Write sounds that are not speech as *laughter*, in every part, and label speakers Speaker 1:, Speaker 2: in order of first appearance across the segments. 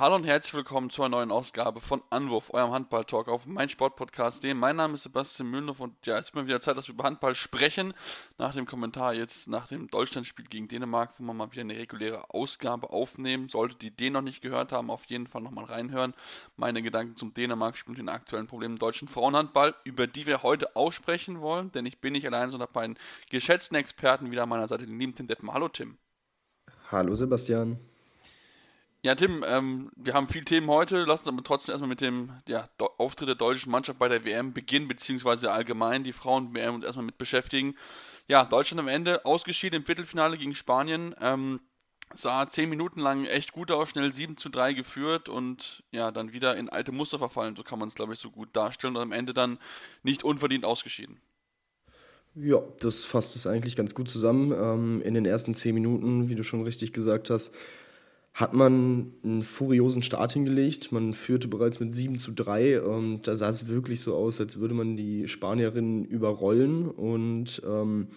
Speaker 1: Hallo und herzlich willkommen zu einer neuen Ausgabe von Anwurf, eurem Handball-Talk auf meinsportpodcast.de. Mein Name ist Sebastian Mühlenhoff und ja, es ist mal wieder Zeit, dass wir über Handball sprechen. Nach dem Kommentar jetzt nach dem Deutschlandspiel gegen Dänemark, wo wir mal wieder eine reguläre Ausgabe aufnehmen. Solltet ihr den noch nicht gehört haben, auf jeden Fall nochmal reinhören. Meine Gedanken zum Dänemark-Spiel und den aktuellen Problemen im deutschen Frauenhandball, über die wir heute aussprechen wollen, denn ich bin nicht allein, sondern bei einen geschätzten Experten wieder an meiner Seite, den lieben Tim Deppen. Hallo Tim.
Speaker 2: Hallo Sebastian.
Speaker 1: Ja, Tim, ähm, wir haben viele Themen heute. Lass uns aber trotzdem erstmal mit dem ja, Auftritt der deutschen Mannschaft bei der WM beginnen, beziehungsweise allgemein die Frauen-WM und erstmal mit beschäftigen. Ja, Deutschland am Ende ausgeschieden im Viertelfinale gegen Spanien. Ähm, sah zehn Minuten lang echt gut aus, schnell 7 zu 3 geführt und ja, dann wieder in alte Muster verfallen. So kann man es, glaube ich, so gut darstellen und am Ende dann nicht unverdient ausgeschieden.
Speaker 2: Ja, das fasst es eigentlich ganz gut zusammen. Ähm, in den ersten zehn Minuten, wie du schon richtig gesagt hast, hat man einen furiosen Start hingelegt. Man führte bereits mit 7 zu 3 und da sah es wirklich so aus, als würde man die Spanierinnen überrollen und ähm,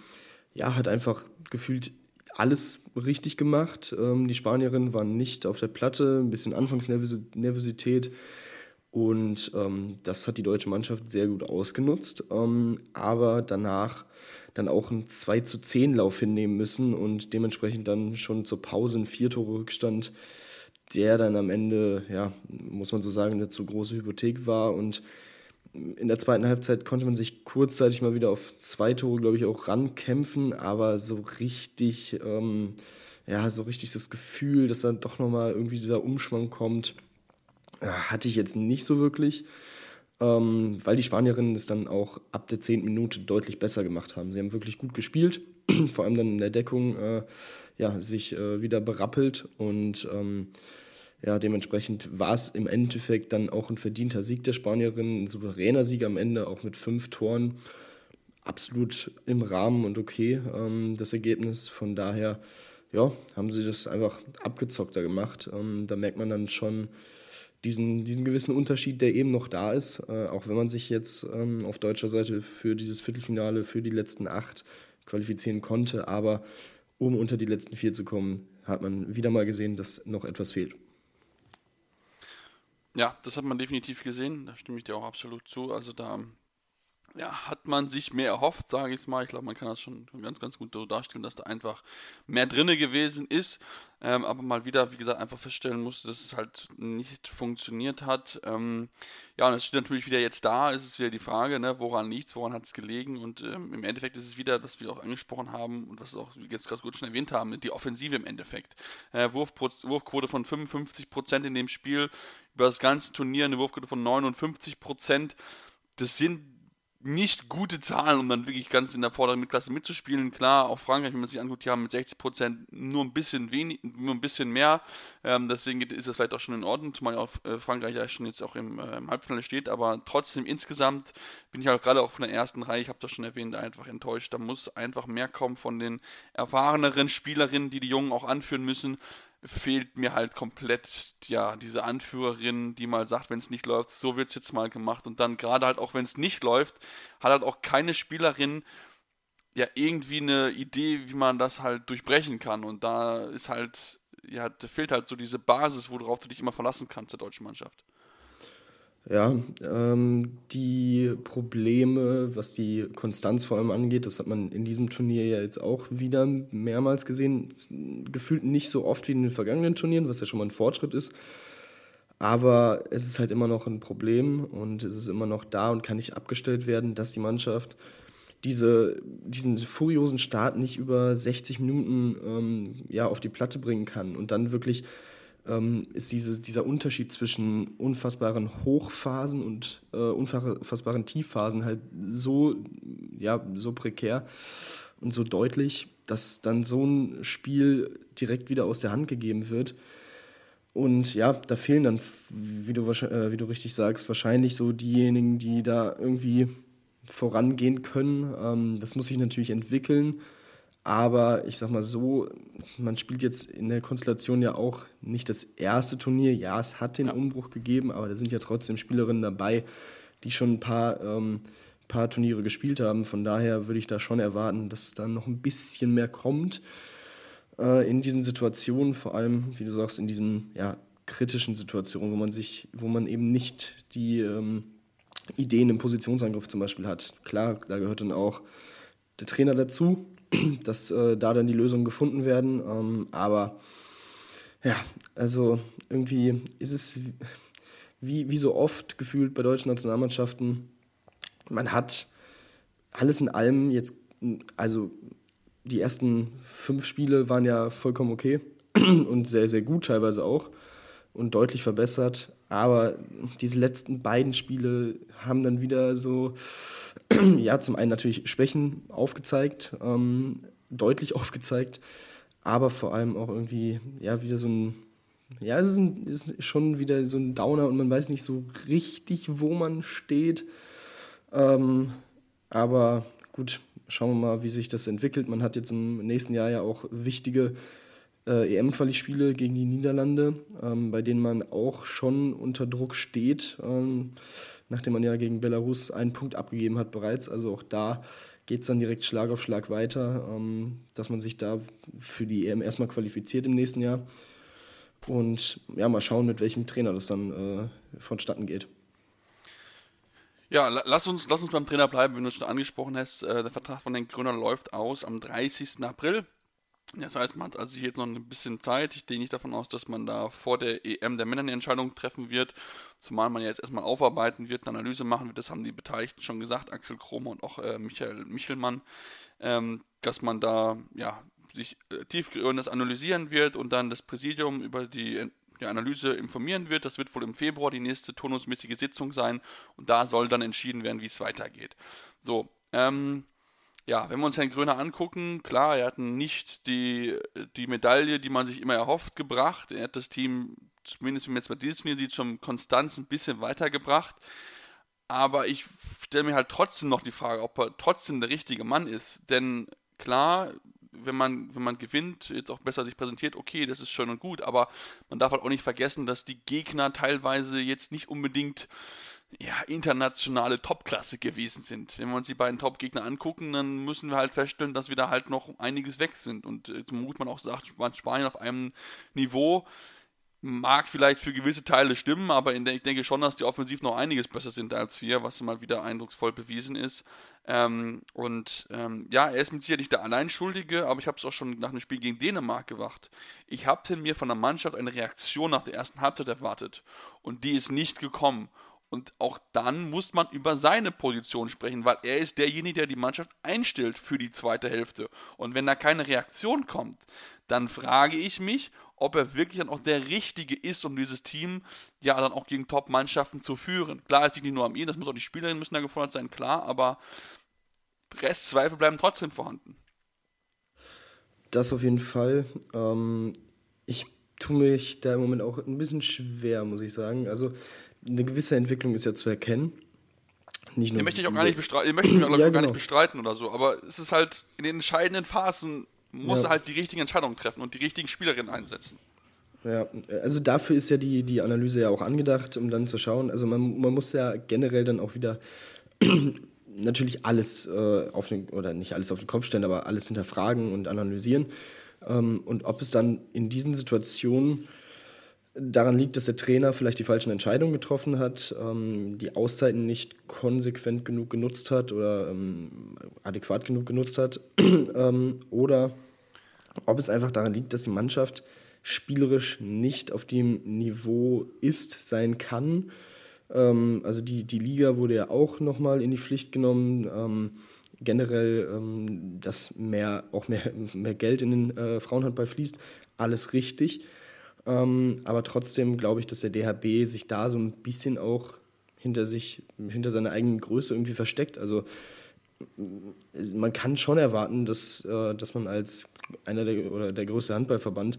Speaker 2: ja, hat einfach gefühlt alles richtig gemacht. Ähm, die Spanierinnen waren nicht auf der Platte, ein bisschen Anfangsnervosität und ähm, das hat die deutsche Mannschaft sehr gut ausgenutzt, ähm, aber danach dann auch einen 2 zu 10 Lauf hinnehmen müssen und dementsprechend dann schon zur Pause ein Vier-Tore-Rückstand, der dann am Ende, ja, muss man so sagen, eine zu große Hypothek war. Und in der zweiten Halbzeit konnte man sich kurzzeitig mal wieder auf zwei Tore, glaube ich, auch rankämpfen, aber so richtig, ähm, ja, so richtig das Gefühl, dass dann doch nochmal irgendwie dieser Umschwung kommt, äh, hatte ich jetzt nicht so wirklich, ähm, weil die Spanierinnen es dann auch ab der 10. Minute deutlich besser gemacht haben. Sie haben wirklich gut gespielt, *clears throat* vor allem dann in der Deckung äh, ja, sich äh, wieder berappelt und ähm, ja, dementsprechend war es im Endeffekt dann auch ein verdienter Sieg der Spanierinnen, ein souveräner Sieg am Ende, auch mit fünf Toren. Absolut im Rahmen und okay, ähm, das Ergebnis. Von daher, ja, haben sie das einfach abgezockter gemacht. Ähm, da merkt man dann schon, diesen, diesen gewissen Unterschied, der eben noch da ist, äh, auch wenn man sich jetzt ähm, auf deutscher Seite für dieses Viertelfinale, für die letzten acht qualifizieren konnte. Aber um unter die letzten vier zu kommen, hat man wieder mal gesehen, dass noch etwas fehlt.
Speaker 1: Ja, das hat man definitiv gesehen, da stimme ich dir auch absolut zu. Also da ja, hat man sich mehr erhofft, sage ich es mal. Ich glaube, man kann das schon ganz, ganz gut so darstellen, dass da einfach mehr drinne gewesen ist. Ähm, aber mal wieder, wie gesagt, einfach feststellen musste, dass es halt nicht funktioniert hat. Ähm, ja, und es steht natürlich wieder jetzt da, ist es wieder die Frage, ne, woran liegt es, woran hat es gelegen? Und ähm, im Endeffekt ist es wieder, was wir auch angesprochen haben und was auch jetzt gerade gut schon erwähnt haben, die Offensive im Endeffekt. Äh, Wurfquote von 55% in dem Spiel, über das ganze Turnier eine Wurfquote von 59%. Das sind nicht gute Zahlen, um dann wirklich ganz in der vorderen Mittelklasse mitzuspielen. Klar, auch Frankreich, wenn man sich anguckt, die haben mit 60 Prozent nur ein bisschen wenig, nur ein bisschen mehr. Ähm, deswegen ist das vielleicht auch schon in Ordnung, zumal auch äh, Frankreich ja schon jetzt auch im, äh, im, Halbfinale steht. Aber trotzdem insgesamt bin ich halt gerade auch von der ersten Reihe, ich habe das schon erwähnt, einfach enttäuscht. Da muss einfach mehr kommen von den erfahreneren Spielerinnen, die die Jungen auch anführen müssen fehlt mir halt komplett ja diese Anführerin, die mal sagt, wenn es nicht läuft, so wird es jetzt mal gemacht und dann gerade halt auch wenn es nicht läuft, hat halt auch keine Spielerin ja irgendwie eine Idee, wie man das halt durchbrechen kann und da ist halt ja, da fehlt halt so diese Basis, worauf du dich immer verlassen kannst der deutschen Mannschaft.
Speaker 2: Ja, ähm, die Probleme, was die Konstanz vor allem angeht, das hat man in diesem Turnier ja jetzt auch wieder mehrmals gesehen. Gefühlt nicht so oft wie in den vergangenen Turnieren, was ja schon mal ein Fortschritt ist. Aber es ist halt immer noch ein Problem und es ist immer noch da und kann nicht abgestellt werden, dass die Mannschaft diese, diesen furiosen Start nicht über 60 Minuten ähm, ja, auf die Platte bringen kann und dann wirklich ähm, ist diese, dieser Unterschied zwischen unfassbaren Hochphasen und äh, unfassbaren Tiefphasen halt so, ja, so prekär und so deutlich, dass dann so ein Spiel direkt wieder aus der Hand gegeben wird. Und ja, da fehlen dann, wie du, äh, wie du richtig sagst, wahrscheinlich so diejenigen, die da irgendwie vorangehen können. Ähm, das muss sich natürlich entwickeln. Aber ich sag mal so, man spielt jetzt in der Konstellation ja auch nicht das erste Turnier. Ja, es hat den ja. Umbruch gegeben, aber da sind ja trotzdem Spielerinnen dabei, die schon ein paar, ähm, paar Turniere gespielt haben. Von daher würde ich da schon erwarten, dass da noch ein bisschen mehr kommt äh, in diesen Situationen, vor allem, wie du sagst, in diesen ja, kritischen Situationen, wo man sich, wo man eben nicht die ähm, Ideen im Positionsangriff zum Beispiel hat. Klar, da gehört dann auch der Trainer dazu, *clears throat* dass äh, da dann die Lösungen gefunden werden. Ähm, aber ja, also irgendwie ist es wie, wie so oft gefühlt bei deutschen Nationalmannschaften, man hat alles in allem jetzt, also die ersten fünf Spiele waren ja vollkommen okay *clears throat* und sehr, sehr gut teilweise auch und deutlich verbessert. Aber diese letzten beiden Spiele haben dann wieder so, *clears throat* ja, zum einen natürlich Schwächen aufgezeigt, ähm, deutlich *laughs* aufgezeigt, aber vor allem auch irgendwie, ja, wieder so ein, ja, es ist, ein, ist schon wieder so ein Downer und man weiß nicht so richtig, wo man steht. Ähm, aber gut, schauen wir mal, wie sich das entwickelt. Man hat jetzt im nächsten Jahr ja auch wichtige äh, EM-Quali-Spiele gegen die Niederlande, ähm, bei denen man auch schon unter Druck steht, ähm, nachdem man ja gegen Belarus einen Punkt abgegeben hat bereits. Also auch da geht es dann direkt Schlag auf Schlag weiter, ähm, dass man sich da für die EM erstmal qualifiziert im nächsten Jahr. Und ja, mal schauen, mit welchem Trainer das dann äh, vonstatten geht.
Speaker 1: Ja, lass uns, lass uns beim Trainer bleiben, wenn du es schon angesprochen hast. Äh, der Vertrag von den Grüner läuft aus am 30. April. Das heißt, man hat also jetzt noch ein bisschen Zeit. Ich gehe nicht davon aus, dass man da vor der EM der Männer eine Entscheidung treffen wird, zumal man jetzt erstmal aufarbeiten wird, eine Analyse machen wird. Das haben die Beteiligten schon gesagt, Axel Kromer und auch äh, Michael Michelmann, ähm, dass man da ja sich äh, tiefgehendes analysieren wird und dann das Präsidium über die die Analyse informieren wird. Das wird wohl im Februar die nächste turnusmäßige Sitzung sein und da soll dann entschieden werden, wie es weitergeht. So, ähm, ja, wenn wir uns Herrn Gröner angucken, klar, er hat nicht die, die Medaille, die man sich immer erhofft, gebracht. Er hat das Team, zumindest wenn man jetzt bei diesem Turnier sieht, schon konstant ein bisschen weitergebracht. Aber ich stelle mir halt trotzdem noch die Frage, ob er trotzdem der richtige Mann ist. Denn klar, wenn man, wenn man gewinnt, jetzt auch besser sich präsentiert, okay, das ist schön und gut, aber man darf halt auch nicht vergessen, dass die Gegner teilweise jetzt nicht unbedingt ja, internationale Topklasse gewesen sind. Wenn wir uns die beiden Top-Gegner angucken, dann müssen wir halt feststellen, dass wir da halt noch einiges weg sind. Und jetzt muss man auch sagt, Spanien auf einem Niveau mag vielleicht für gewisse Teile stimmen, aber der, ich denke schon, dass die offensiv noch einiges besser sind als wir, was mal wieder eindrucksvoll bewiesen ist. Ähm, und ähm, ja, er ist mit Sicherheit nicht der Alleinschuldige, aber ich habe es auch schon nach dem Spiel gegen Dänemark gemacht. Ich habe mir von der Mannschaft eine Reaktion nach der ersten Halbzeit erwartet und die ist nicht gekommen. Und auch dann muss man über seine Position sprechen, weil er ist derjenige, der die Mannschaft einstellt für die zweite Hälfte. Und wenn da keine Reaktion kommt, dann frage ich mich, ob er wirklich dann auch der Richtige ist, um dieses Team ja dann auch gegen Top-Mannschaften zu führen. Klar, es liegt nicht nur an ihm, das muss auch die Spielerinnen müssen da gefordert sein, klar, aber Restzweifel bleiben trotzdem vorhanden.
Speaker 2: Das auf jeden Fall. Ähm, ich tue mich da im Moment auch ein bisschen schwer, muss ich sagen. Also eine gewisse Entwicklung ist ja zu erkennen.
Speaker 1: Nicht nur den möchte ich auch gar nicht bestreiten, den möchte ich auch ja, gar genau. nicht bestreiten oder so, aber es ist halt in den entscheidenden Phasen muss ja. er halt die richtigen Entscheidungen treffen und die richtigen Spielerinnen einsetzen.
Speaker 2: Ja, also dafür ist ja die, die Analyse ja auch angedacht, um dann zu schauen. Also man, man muss ja generell dann auch wieder *clears throat* natürlich alles äh, auf den, oder nicht alles auf den Kopf stellen, aber alles hinterfragen und analysieren. Ähm, und ob es dann in diesen Situationen daran liegt, dass der Trainer vielleicht die falschen Entscheidungen getroffen hat, ähm, die Auszeiten nicht konsequent genug genutzt hat oder ähm, adäquat genug genutzt hat, *clears throat* ähm, oder ob es einfach daran liegt, dass die Mannschaft spielerisch nicht auf dem Niveau ist, sein kann. Ähm, also die, die Liga wurde ja auch nochmal in die Pflicht genommen. Ähm, generell, ähm, dass mehr, auch mehr, *laughs* mehr Geld in den äh, Frauenhandball fließt, alles richtig. Ähm, aber trotzdem glaube ich, dass der DHB sich da so ein bisschen auch hinter sich, hinter seiner eigenen Größe irgendwie versteckt. Also man kann schon erwarten, dass, äh, dass man als einer der oder der größte Handballverband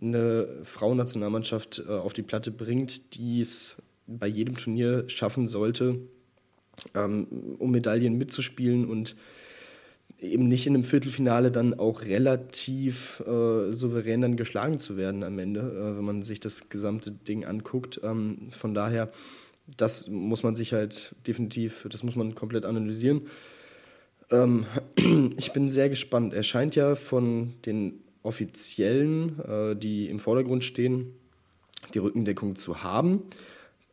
Speaker 2: eine Frauennationalmannschaft äh, auf die Platte bringt, die es bei jedem Turnier schaffen sollte, ähm, um Medaillen mitzuspielen und eben nicht in einem Viertelfinale dann auch relativ äh, souverän dann geschlagen zu werden am Ende, äh, wenn man sich das gesamte Ding anguckt. Ähm, von daher das muss man sich halt definitiv, das muss man komplett analysieren. Ähm, *clears throat* ich bin sehr gespannt. Er scheint ja von den Offiziellen, äh, die im Vordergrund stehen, die Rückendeckung zu haben.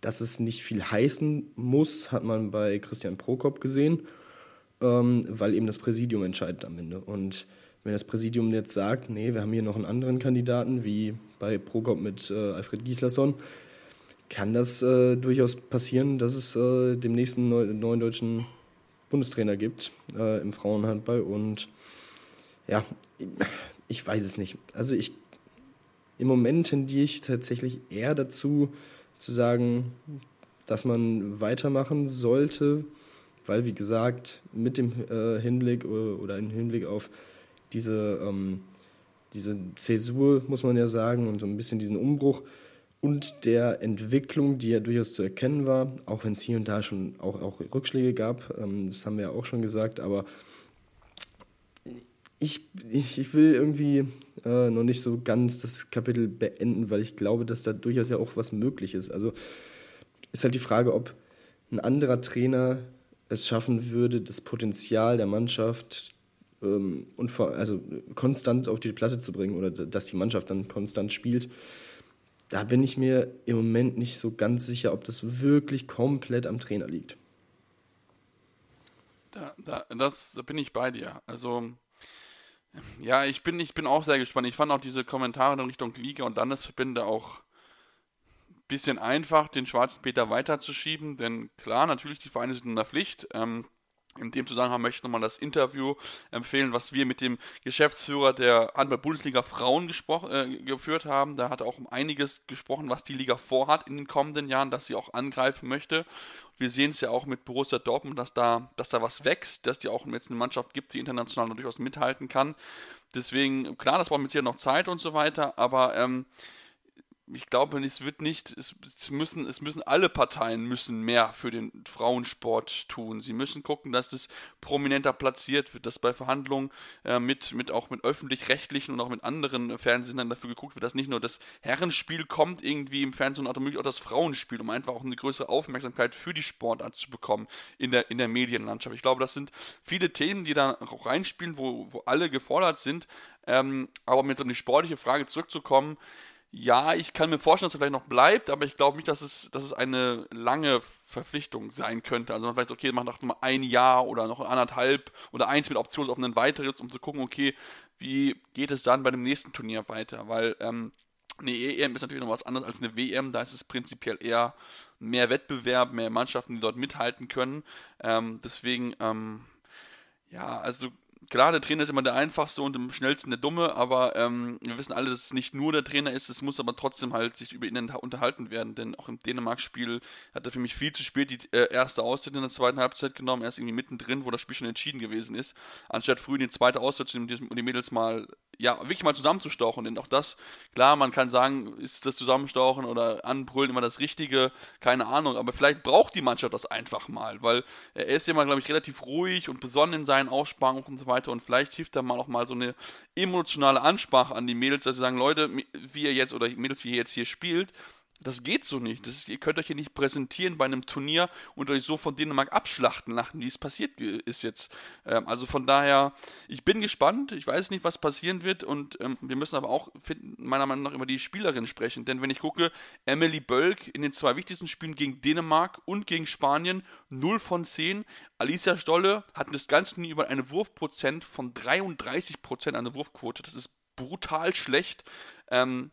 Speaker 2: Dass es nicht viel heißen muss, hat man bei Christian Prokop gesehen, ähm, weil eben das Präsidium entscheidet am Ende. Und wenn das Präsidium jetzt sagt, nee, wir haben hier noch einen anderen Kandidaten, wie bei Prokop mit äh, Alfred Gislason, kann das äh, durchaus passieren, dass es äh, dem nächsten neu, neuen deutschen Bundestrainer gibt äh, im Frauenhandball. Und ja, ich weiß es nicht. Also ich im Moment tendiere ich tatsächlich eher dazu zu sagen, dass man weitermachen sollte, weil wie gesagt, mit dem äh, Hinblick oder im Hinblick auf diese, ähm, diese Zäsur, muss man ja sagen, und so ein bisschen diesen Umbruch, und der Entwicklung, die ja durchaus zu erkennen war, auch wenn es hier und da schon auch, auch Rückschläge gab, ähm, das haben wir ja auch schon gesagt, aber ich, ich, ich will irgendwie äh, noch nicht so ganz das Kapitel beenden, weil ich glaube, dass da durchaus ja auch was möglich ist. Also ist halt die Frage, ob ein anderer Trainer es schaffen würde, das Potenzial der Mannschaft ähm, und vor, also konstant auf die Platte zu bringen oder dass die Mannschaft dann konstant spielt da bin ich mir im Moment nicht so ganz sicher, ob das wirklich komplett am Trainer liegt.
Speaker 1: Da, da, das, da bin ich bei dir. Also, ja, ich bin, ich bin auch sehr gespannt. Ich fand auch diese Kommentare in Richtung Liga und Landesverbände auch bisschen einfach, den schwarzen Peter weiterzuschieben, denn klar, natürlich, die Vereine sind in der Pflicht. Ähm, in dem Zusammenhang möchte ich nochmal das Interview empfehlen, was wir mit dem Geschäftsführer der Handball-Bundesliga Frauen äh, geführt haben. Da hat er auch um einiges gesprochen, was die Liga vorhat in den kommenden Jahren, dass sie auch angreifen möchte. Wir sehen es ja auch mit Borussia Dortmund, dass da, dass da was wächst, dass die auch jetzt eine Mannschaft gibt, die international durchaus mithalten kann. Deswegen, klar, das braucht mit sicher noch Zeit und so weiter, aber ähm, ich glaube, es wird nicht, es, es, müssen, es müssen alle Parteien müssen mehr für den Frauensport tun. Sie müssen gucken, dass das prominenter platziert wird, dass bei Verhandlungen äh, mit, mit auch mit öffentlich-rechtlichen und auch mit anderen Fernsehern dafür geguckt wird, dass nicht nur das Herrenspiel kommt irgendwie im Fernsehen, sondern auch das Frauenspiel, um einfach auch eine größere Aufmerksamkeit für die Sportart zu bekommen in der, in der Medienlandschaft. Ich glaube, das sind viele Themen, die da auch reinspielen, wo, wo alle gefordert sind. Ähm, aber um jetzt an die sportliche Frage zurückzukommen, ja, ich kann mir vorstellen, dass er vielleicht noch bleibt, aber ich glaube nicht, dass es, dass es eine lange Verpflichtung sein könnte. Also man vielleicht, okay, macht noch mal ein Jahr oder noch anderthalb oder eins mit Option auf ein weiteres, um zu gucken, okay, wie geht es dann bei dem nächsten Turnier weiter? Weil ähm, eine EM ist natürlich noch was anderes als eine WM, da ist es prinzipiell eher mehr Wettbewerb, mehr Mannschaften, die dort mithalten können. Ähm, deswegen, ähm, ja, also klar, der Trainer ist immer der einfachste und am schnellsten der Dumme, aber ähm, wir wissen alle, dass es nicht nur der Trainer ist, es muss aber trotzdem halt sich über ihn unterhalten werden, denn auch im Dänemark-Spiel hat er für mich viel zu spät die äh, erste Auszeit in der zweiten Halbzeit genommen, erst irgendwie mittendrin, wo das Spiel schon entschieden gewesen ist, anstatt früh in die zweite Auszeit zu nehmen und die Mädels mal ja, wirklich mal zusammenzustauchen. Denn auch das, klar, man kann sagen, ist das Zusammenstauchen oder Anbrüllen immer das Richtige, keine Ahnung. Aber vielleicht braucht die Mannschaft das einfach mal, weil er ist ja mal, glaube ich, relativ ruhig und besonnen in seinen Aussprachen und so weiter. Und vielleicht hilft da mal auch mal so eine emotionale Ansprache an die Mädels, dass sie sagen, Leute, wie ihr jetzt oder Mädels, wie ihr jetzt hier spielt, das geht so nicht. Das ist, ihr könnt euch hier nicht präsentieren bei einem Turnier und euch so von Dänemark abschlachten lassen, wie es passiert ist jetzt. Ähm, also von daher, ich bin gespannt. Ich weiß nicht, was passieren wird und ähm, wir müssen aber auch finden, meiner Meinung nach über die Spielerin sprechen. Denn wenn ich gucke, Emily Bölk in den zwei wichtigsten Spielen gegen Dänemark und gegen Spanien 0 von 10. Alicia Stolle hat das ganze Turnier über eine Wurfprozent von 33 Prozent, eine Wurfquote. Das ist brutal schlecht. Ähm,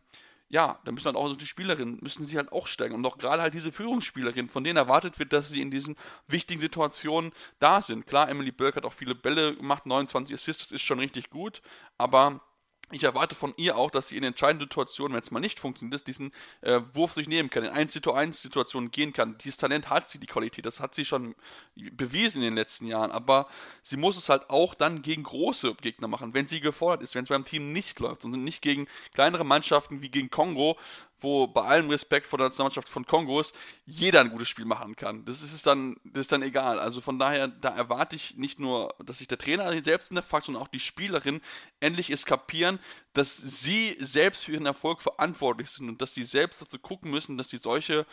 Speaker 1: ja, da müssen halt auch die Spielerinnen, müssen sie halt auch steigen. Und auch gerade halt diese Führungsspielerinnen, von denen erwartet wird, dass sie in diesen wichtigen Situationen da sind. Klar, Emily Burke hat auch viele Bälle gemacht, 29 Assists ist schon richtig gut, aber ich erwarte von ihr auch, dass sie in entscheidenden Situationen, wenn es mal nicht funktioniert, diesen äh, Wurf sich nehmen kann, in 1 zu 1 Situationen gehen kann. Dieses Talent hat sie, die Qualität, das hat sie schon bewiesen in den letzten Jahren, aber sie muss es halt auch dann gegen große Gegner machen, wenn sie gefordert ist, wenn es beim Team nicht läuft und nicht gegen kleinere Mannschaften wie gegen Kongo, wo bei allem Respekt vor der Nationalmannschaft von Kongos jeder ein gutes Spiel machen kann. Das ist dann, das ist dann egal. Also von daher, da erwarte ich nicht nur, dass sich der Trainer selbst in der Fakt, sondern auch die Spielerin endlich eskapieren, dass sie selbst für ihren Erfolg verantwortlich sind und dass sie selbst dazu gucken müssen, dass sie solche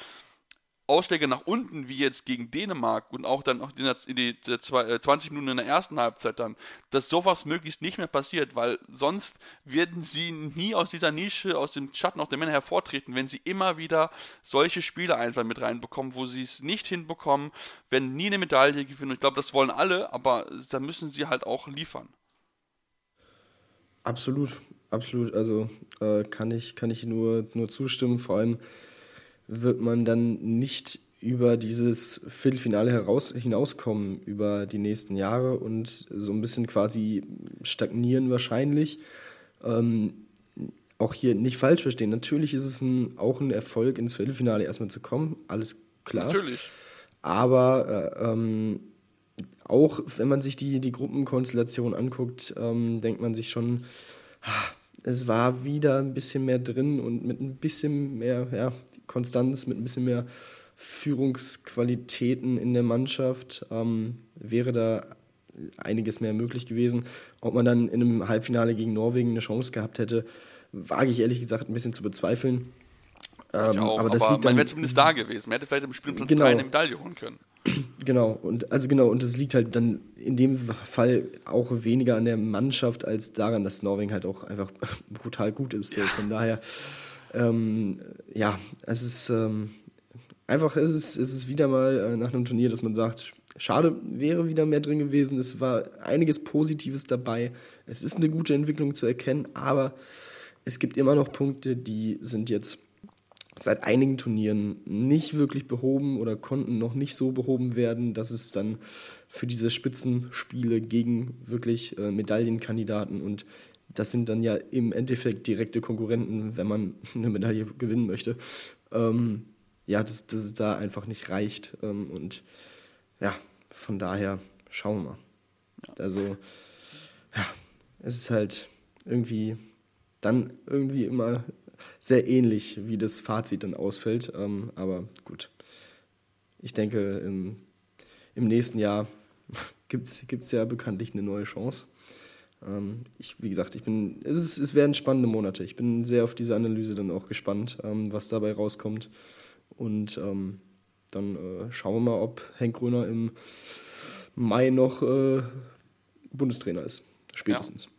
Speaker 1: Ausschläge nach unten, wie jetzt gegen Dänemark und auch dann auch in, der, in die, der zwei, äh, 20 Minuten in der ersten Halbzeit dann, dass sowas möglichst nicht mehr passiert, weil sonst werden sie nie aus dieser Nische, aus dem Schatten auch der Männer hervortreten, wenn sie immer wieder solche Spiele einfach mit reinbekommen, wo sie es nicht hinbekommen, werden nie eine Medaille gewinnen. Und ich glaube, das wollen alle, aber da müssen sie halt auch liefern.
Speaker 2: Absolut, absolut. Also äh, kann ich, kann ich nur, nur zustimmen. Vor allem wird man dann nicht über dieses Viertelfinale heraus, hinauskommen über die nächsten Jahre und so ein bisschen quasi stagnieren wahrscheinlich. Ähm, auch hier nicht falsch verstehen. Natürlich ist es ein, auch ein Erfolg, ins Viertelfinale erstmal zu kommen, alles klar.
Speaker 1: Natürlich.
Speaker 2: Aber äh, ähm, auch wenn man sich die, die Gruppenkonstellation anguckt, ähm, denkt man sich schon, ah, es war wieder ein bisschen mehr drin und mit ein bisschen mehr ja, Konstanz, mit ein bisschen mehr Führungsqualitäten in der Mannschaft ähm, wäre da einiges mehr möglich gewesen. Ob man dann in einem Halbfinale gegen Norwegen eine Chance gehabt hätte, wage ich ehrlich gesagt ein bisschen zu bezweifeln.
Speaker 1: Ähm, auch, aber, das aber liegt man wäre zumindest da gewesen. Man hätte vielleicht im Spielplatz genau. 3 eine Medaille holen können. *clears throat*
Speaker 2: Genau, und also genau, und das liegt halt dann in dem Fall auch weniger an der Mannschaft als daran, dass Norwegen halt auch einfach *laughs* brutal gut ist. Ja. Von daher, ähm, ja, es ist ähm, einfach, es ist, es ist wieder mal äh, nach einem Turnier, dass man sagt, schade, wäre wieder mehr drin gewesen. Es war einiges Positives dabei. Es ist eine gute Entwicklung zu erkennen, aber es gibt immer noch Punkte, die sind jetzt seit einigen Turnieren nicht wirklich behoben oder konnten noch nicht so behoben werden, dass es dann für diese Spitzenspiele gegen wirklich äh, Medaillenkandidaten und das sind dann ja im Endeffekt direkte Konkurrenten, wenn man *laughs* eine Medaille gewinnen möchte, ähm, ja, dass, dass es da einfach nicht reicht. Ähm, und ja, von daher schauen wir mal. Also, ja, es ist halt irgendwie dann irgendwie immer sehr ähnlich, wie das Fazit dann ausfällt. Ähm, aber gut, ich denke, im, im nächsten Jahr *laughs* gibt es ja bekanntlich eine neue Chance. Ähm, ich, wie gesagt, ich bin, es, ist, es werden spannende Monate. Ich bin sehr auf diese Analyse dann auch gespannt, ähm, was dabei rauskommt. Und ähm, dann äh, schauen wir mal, ob Henk Gröner im Mai noch äh, Bundestrainer ist. Spätestens. Ja,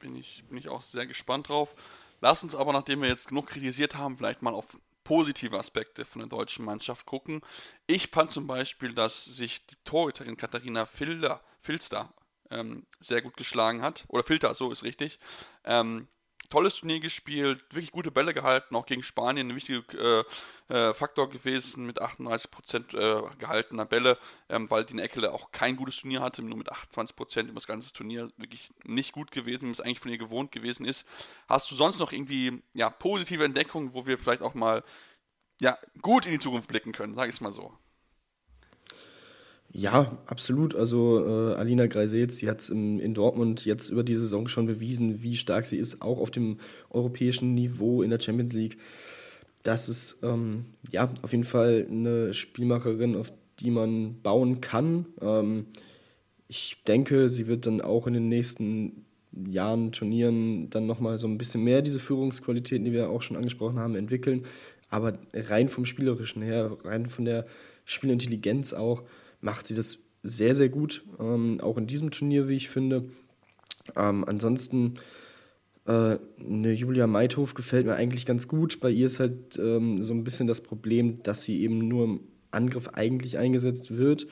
Speaker 1: bin, ich, bin ich auch sehr gespannt drauf. Lass uns aber, nachdem wir jetzt genug kritisiert haben, vielleicht mal auf positive Aspekte von der deutschen Mannschaft gucken. Ich fand zum Beispiel, dass sich die Torhüterin Katharina Filder, Filster ähm, sehr gut geschlagen hat. Oder Filter, so ist richtig. Ähm, tolles Turnier gespielt, wirklich gute Bälle gehalten, auch gegen Spanien ein wichtiger äh, äh, Faktor gewesen mit 38% äh, gehaltener Bälle, ähm, weil die Eckele auch kein gutes Turnier hatte, nur mit 28% über das ganze Turnier wirklich nicht gut gewesen, wie es eigentlich von ihr gewohnt gewesen ist. Hast du sonst noch irgendwie ja, positive Entdeckungen, wo wir vielleicht auch mal ja, gut in die Zukunft blicken können, sage ich es mal so?
Speaker 2: Ja, absolut. Also äh, Alina Greisetz, die hat es in Dortmund jetzt über die Saison schon bewiesen, wie stark sie ist, auch auf dem europäischen Niveau in der Champions League. Das ist ähm, ja auf jeden Fall eine Spielmacherin, auf die man bauen kann. Ähm, ich denke, sie wird dann auch in den nächsten Jahren, Turnieren dann nochmal so ein bisschen mehr diese Führungsqualitäten, die wir auch schon angesprochen haben, entwickeln. Aber rein vom Spielerischen her, rein von der Spielintelligenz auch, macht sie das sehr, sehr gut. Ähm, auch in diesem Turnier, wie ich finde. Ähm, ansonsten, äh, eine Julia Meithof gefällt mir eigentlich ganz gut. Bei ihr ist halt ähm, so ein bisschen das Problem, dass sie eben nur im Angriff eigentlich eingesetzt wird.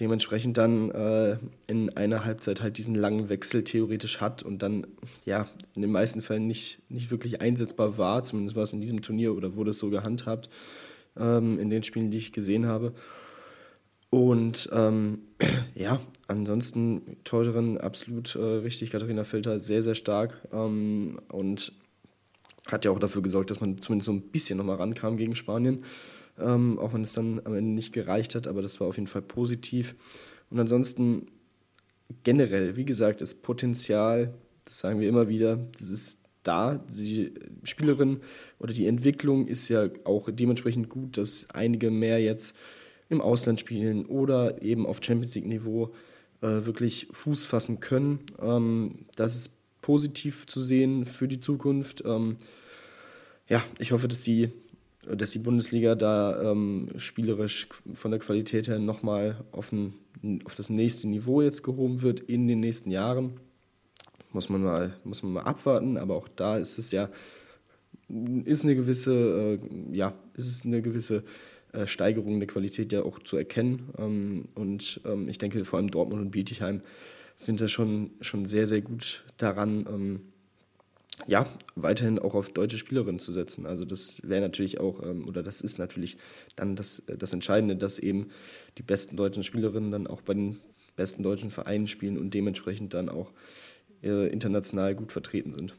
Speaker 2: Dementsprechend dann äh, in einer Halbzeit halt diesen langen Wechsel theoretisch hat und dann ja in den meisten Fällen nicht, nicht wirklich einsetzbar war. Zumindest war es in diesem Turnier oder wurde es so gehandhabt ähm, in den Spielen, die ich gesehen habe. Und ähm, *clears throat* ja, ansonsten Torhüterin absolut äh, richtig, Katharina Filter, sehr, sehr stark ähm, und hat ja auch dafür gesorgt, dass man zumindest so ein bisschen nochmal rankam gegen Spanien, ähm, auch wenn es dann am Ende nicht gereicht hat, aber das war auf jeden Fall positiv. Und ansonsten generell, wie gesagt, das Potenzial, das sagen wir immer wieder, das ist da. Die Spielerin oder die Entwicklung ist ja auch dementsprechend gut, dass einige mehr jetzt im Ausland spielen oder eben auf Champions League-Niveau äh, wirklich Fuß fassen können. Ähm, das ist positiv zu sehen für die Zukunft. Ähm, ja, ich hoffe, dass sie dass die Bundesliga da ähm, spielerisch von der Qualität her nochmal auf, auf das nächste Niveau jetzt gehoben wird in den nächsten Jahren. Muss man mal, muss man mal abwarten, aber auch da ist es ja, ist eine gewisse, äh, ja, ist es eine gewisse Steigerung der Qualität ja auch zu erkennen. Ähm, und ähm, ich denke, vor allem Dortmund und Bietigheim sind da schon, schon sehr, sehr gut daran, ähm, ja, weiterhin auch auf deutsche Spielerinnen zu setzen. Also das wäre natürlich auch, oder das ist natürlich dann das, das Entscheidende, dass eben die besten deutschen Spielerinnen dann auch bei den besten deutschen Vereinen spielen und dementsprechend dann auch äh, international gut vertreten sind.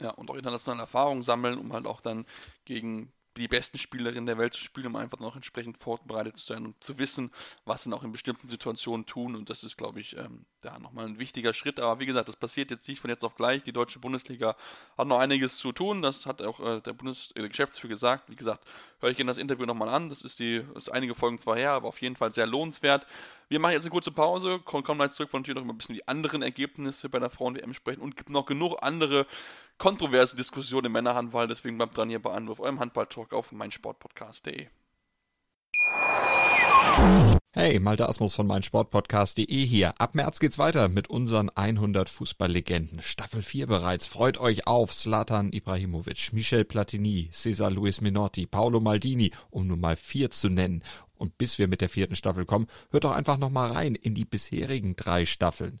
Speaker 1: Ja, und auch internationale Erfahrungen sammeln, um halt auch dann gegen die besten Spielerinnen der Welt zu spielen, um einfach noch entsprechend vorbereitet zu sein und zu wissen, was sie auch in bestimmten Situationen tun. Und das ist, glaube ich, ähm, ja, nochmal ein wichtiger Schritt. Aber wie gesagt, das passiert jetzt nicht von jetzt auf gleich. Die deutsche Bundesliga hat noch einiges zu tun. Das hat auch äh, der Bundes äh, Geschäftsführer gesagt. Wie gesagt, höre ich Ihnen das Interview nochmal an. Das ist, die, ist einige Folgen zwar her, aber auf jeden Fall sehr lohnenswert. Wir machen jetzt eine kurze Pause, kommen gleich zurück, wollen natürlich noch ein bisschen die anderen Ergebnisse bei der Frauen-WM sprechen und gibt noch genug andere kontroverse Diskussionen im Männerhandball. Deswegen bleibt dran hier bei Anwurf, eurem Handball-Talk auf meinsportpodcast.de.
Speaker 3: Hey, Malte Asmus von meinsportpodcast.de hier. Ab März geht's weiter mit unseren 100 Fußballlegenden. Staffel 4 bereits. Freut euch auf Zlatan Ibrahimovic, Michel Platini, Cesar Luis Minotti, Paolo Maldini, um nur mal vier zu nennen. Und bis wir mit der vierten Staffel kommen, hört doch einfach noch mal rein in die bisherigen drei Staffeln.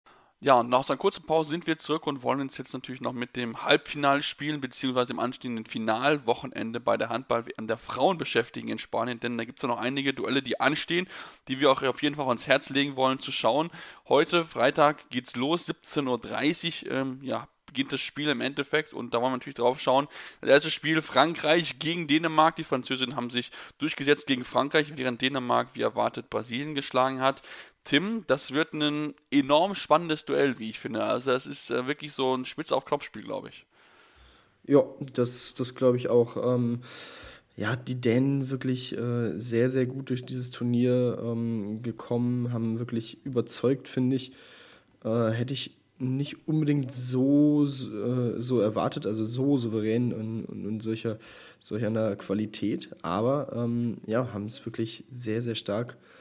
Speaker 1: Ja, und nach so einer kurzen Pause sind wir zurück und wollen uns jetzt natürlich noch mit dem Halbfinale spielen, beziehungsweise dem anstehenden Finalwochenende bei der Handball-WM der Frauen beschäftigen in Spanien, denn da gibt es ja noch einige Duelle, die anstehen, die wir auch auf jeden Fall ans Herz legen wollen zu schauen. Heute, Freitag, geht's los, 17.30 Uhr, ähm, ja, beginnt das Spiel im Endeffekt und da wollen wir natürlich drauf schauen. Das erste Spiel Frankreich gegen Dänemark. Die Französinnen haben sich durchgesetzt gegen Frankreich, während Dänemark wie erwartet Brasilien geschlagen hat. Tim, das wird ein enorm spannendes Duell, wie ich finde. Also das ist äh, wirklich so ein Spitz auf Knopfspiel, glaube ich.
Speaker 2: Ja, das, das glaube ich auch. Ähm, ja, die Dänen wirklich äh, sehr, sehr gut durch dieses Turnier ähm, gekommen, haben wirklich überzeugt, finde ich. Äh, hätte ich nicht unbedingt so, äh, so erwartet, also so souverän und, und, und solcher, solch einer Qualität, aber ähm, ja, haben es wirklich sehr, sehr stark, äh,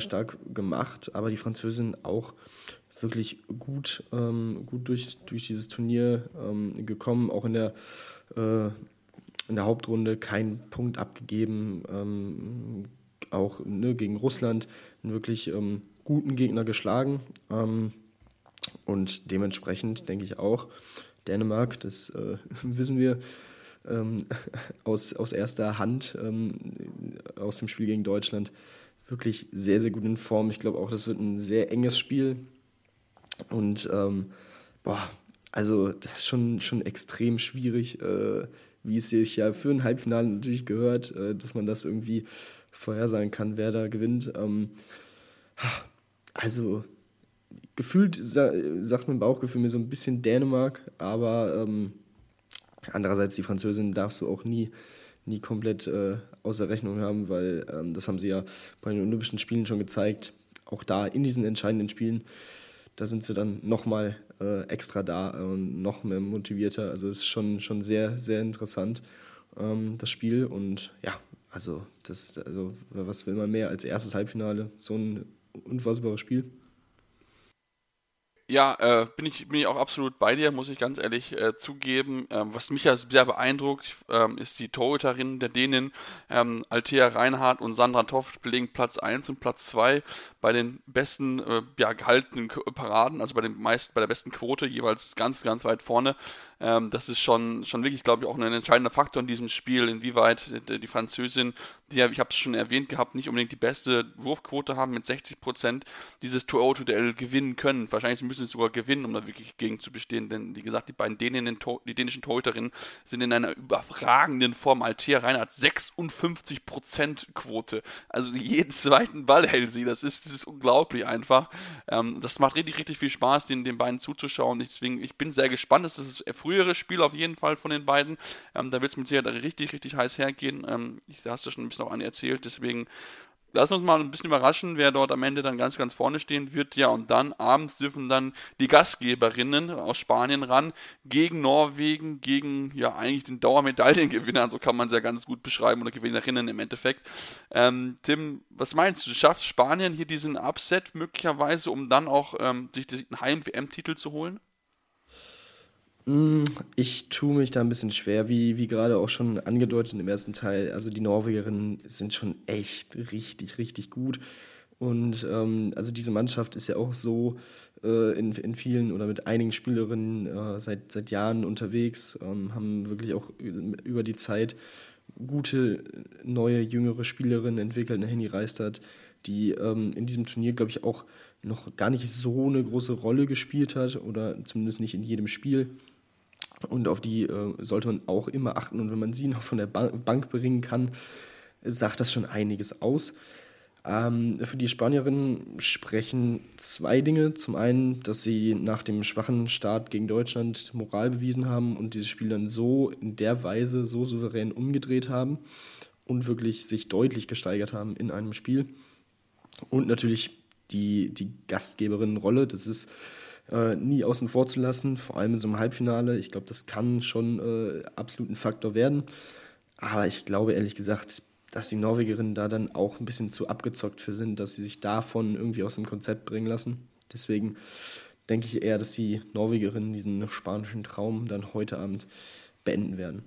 Speaker 2: stark gemacht, aber die Französin auch wirklich gut, ähm, gut durch, durch dieses Turnier ähm, gekommen, auch in der, äh, in der Hauptrunde keinen Punkt abgegeben, ähm, auch ne, gegen Russland einen wirklich ähm, guten Gegner geschlagen. Ähm, und dementsprechend denke ich auch, Dänemark, das äh, *laughs* wissen wir ähm, *laughs* aus, aus erster Hand aus dem Spiel gegen Deutschland, wirklich sehr, sehr gut in Form. Ich glaube auch, das wird ein sehr enges Spiel. Und ähm, boah, also das ist schon, schon extrem schwierig, äh, wie es sich ja für ein Halbfinale natürlich gehört, äh, dass man das irgendwie vorhersagen kann, wer da gewinnt. Ähm, also gefühlt sagt mein Bauchgefühl mir so ein bisschen Dänemark, aber ähm, andererseits die Französin darfst du auch nie, nie komplett äh, außer Rechnung haben, weil ähm, das haben sie ja bei den Olympischen Spielen schon gezeigt. Auch da in diesen entscheidenden Spielen, da sind sie dann nochmal äh, extra da und noch mehr motivierter. Also es ist schon, schon sehr, sehr interessant, ähm, das Spiel. Und ja, also, das, also was will man mehr als erstes Halbfinale? So ein unfassbares Spiel.
Speaker 1: Ja, äh, bin, ich, bin ich auch absolut bei dir, muss ich ganz ehrlich äh, zugeben. Ähm, was mich ja sehr beeindruckt, ähm, ist die Torhüterin der Dänen. Ähm, Althea Reinhardt und Sandra Toft belegen Platz 1 und Platz 2 bei den besten äh, ja, gehaltenen Paraden, also bei, den meisten, bei der besten Quote, jeweils ganz, ganz weit vorne. Ähm, das ist schon, schon wirklich, glaube ich, auch ein entscheidender Faktor in diesem Spiel, inwieweit die, Französin, die ich habe es schon erwähnt gehabt, nicht unbedingt die beste Wurfquote haben, mit 60 Prozent dieses Tour-Auto-Duell gewinnen können. Wahrscheinlich müssen sie sogar gewinnen, um da wirklich gegen zu bestehen, denn wie gesagt, die beiden Dänen, die dänischen Torhüterinnen sind in einer überragenden Form. Althea Reinhardt 56 Prozent Quote, also jeden zweiten Ball hält sie, das ist, ist unglaublich einfach. Ähm, das macht richtig, richtig viel Spaß, den, den beiden zuzuschauen. Deswegen, ich bin sehr gespannt, es ist früh frühere Spiel auf jeden Fall von den beiden. Ähm, da wird es mit Sicherheit richtig, richtig heiß hergehen. Ähm, ich, da hast du schon ein bisschen auch an erzählt, deswegen Lass uns mal ein bisschen überraschen, wer dort am Ende dann ganz, ganz vorne stehen wird. Ja, und dann abends dürfen dann die Gastgeberinnen aus Spanien ran gegen Norwegen, gegen ja eigentlich den Dauermedaillengewinner, so kann man es ja ganz gut beschreiben, oder Gewinnerinnen im Endeffekt. Ähm, Tim, was meinst du? Schafft Spanien hier diesen Upset möglicherweise, um dann auch ähm, sich den Heim-WM-Titel zu holen?
Speaker 2: Mm, ich tue mich da ein bisschen schwer, wie, wie gerade auch schon angedeutet im ersten Teil. Also die Norwegerinnen sind schon echt richtig, richtig gut. Und ähm, also diese Mannschaft ist ja auch so äh, in, in vielen oder mit einigen Spielerinnen äh, seit, seit Jahren unterwegs, ähm, haben wirklich auch über die Zeit gute, neue, jüngere Spielerinnen entwickelt. Eine Henny Reistert, die ähm, in diesem Turnier, glaube ich, auch noch gar nicht so eine große Rolle gespielt hat oder zumindest nicht in jedem Spiel. Und auf die äh, sollte man auch immer achten. Und wenn man sie noch von der ba Bank bringen kann, sagt das schon einiges aus. Ähm, für die Spanierinnen sprechen zwei Dinge. Zum einen, dass sie nach dem schwachen Start gegen Deutschland Moral bewiesen haben und dieses Spiel dann so in der Weise so souverän umgedreht haben und wirklich sich deutlich gesteigert haben in einem Spiel. Und natürlich die, die Gastgeberinnenrolle. Das ist äh, nie außen vor zu lassen, vor allem in so einem Halbfinale. Ich glaube, das kann schon äh, absolut ein Faktor werden. Aber ich glaube ehrlich gesagt, dass die Norwegerinnen da dann auch ein bisschen zu abgezockt für sind, dass sie sich davon irgendwie aus dem Konzept bringen lassen. Deswegen denke ich eher, dass die Norwegerinnen diesen spanischen Traum dann heute Abend beenden werden.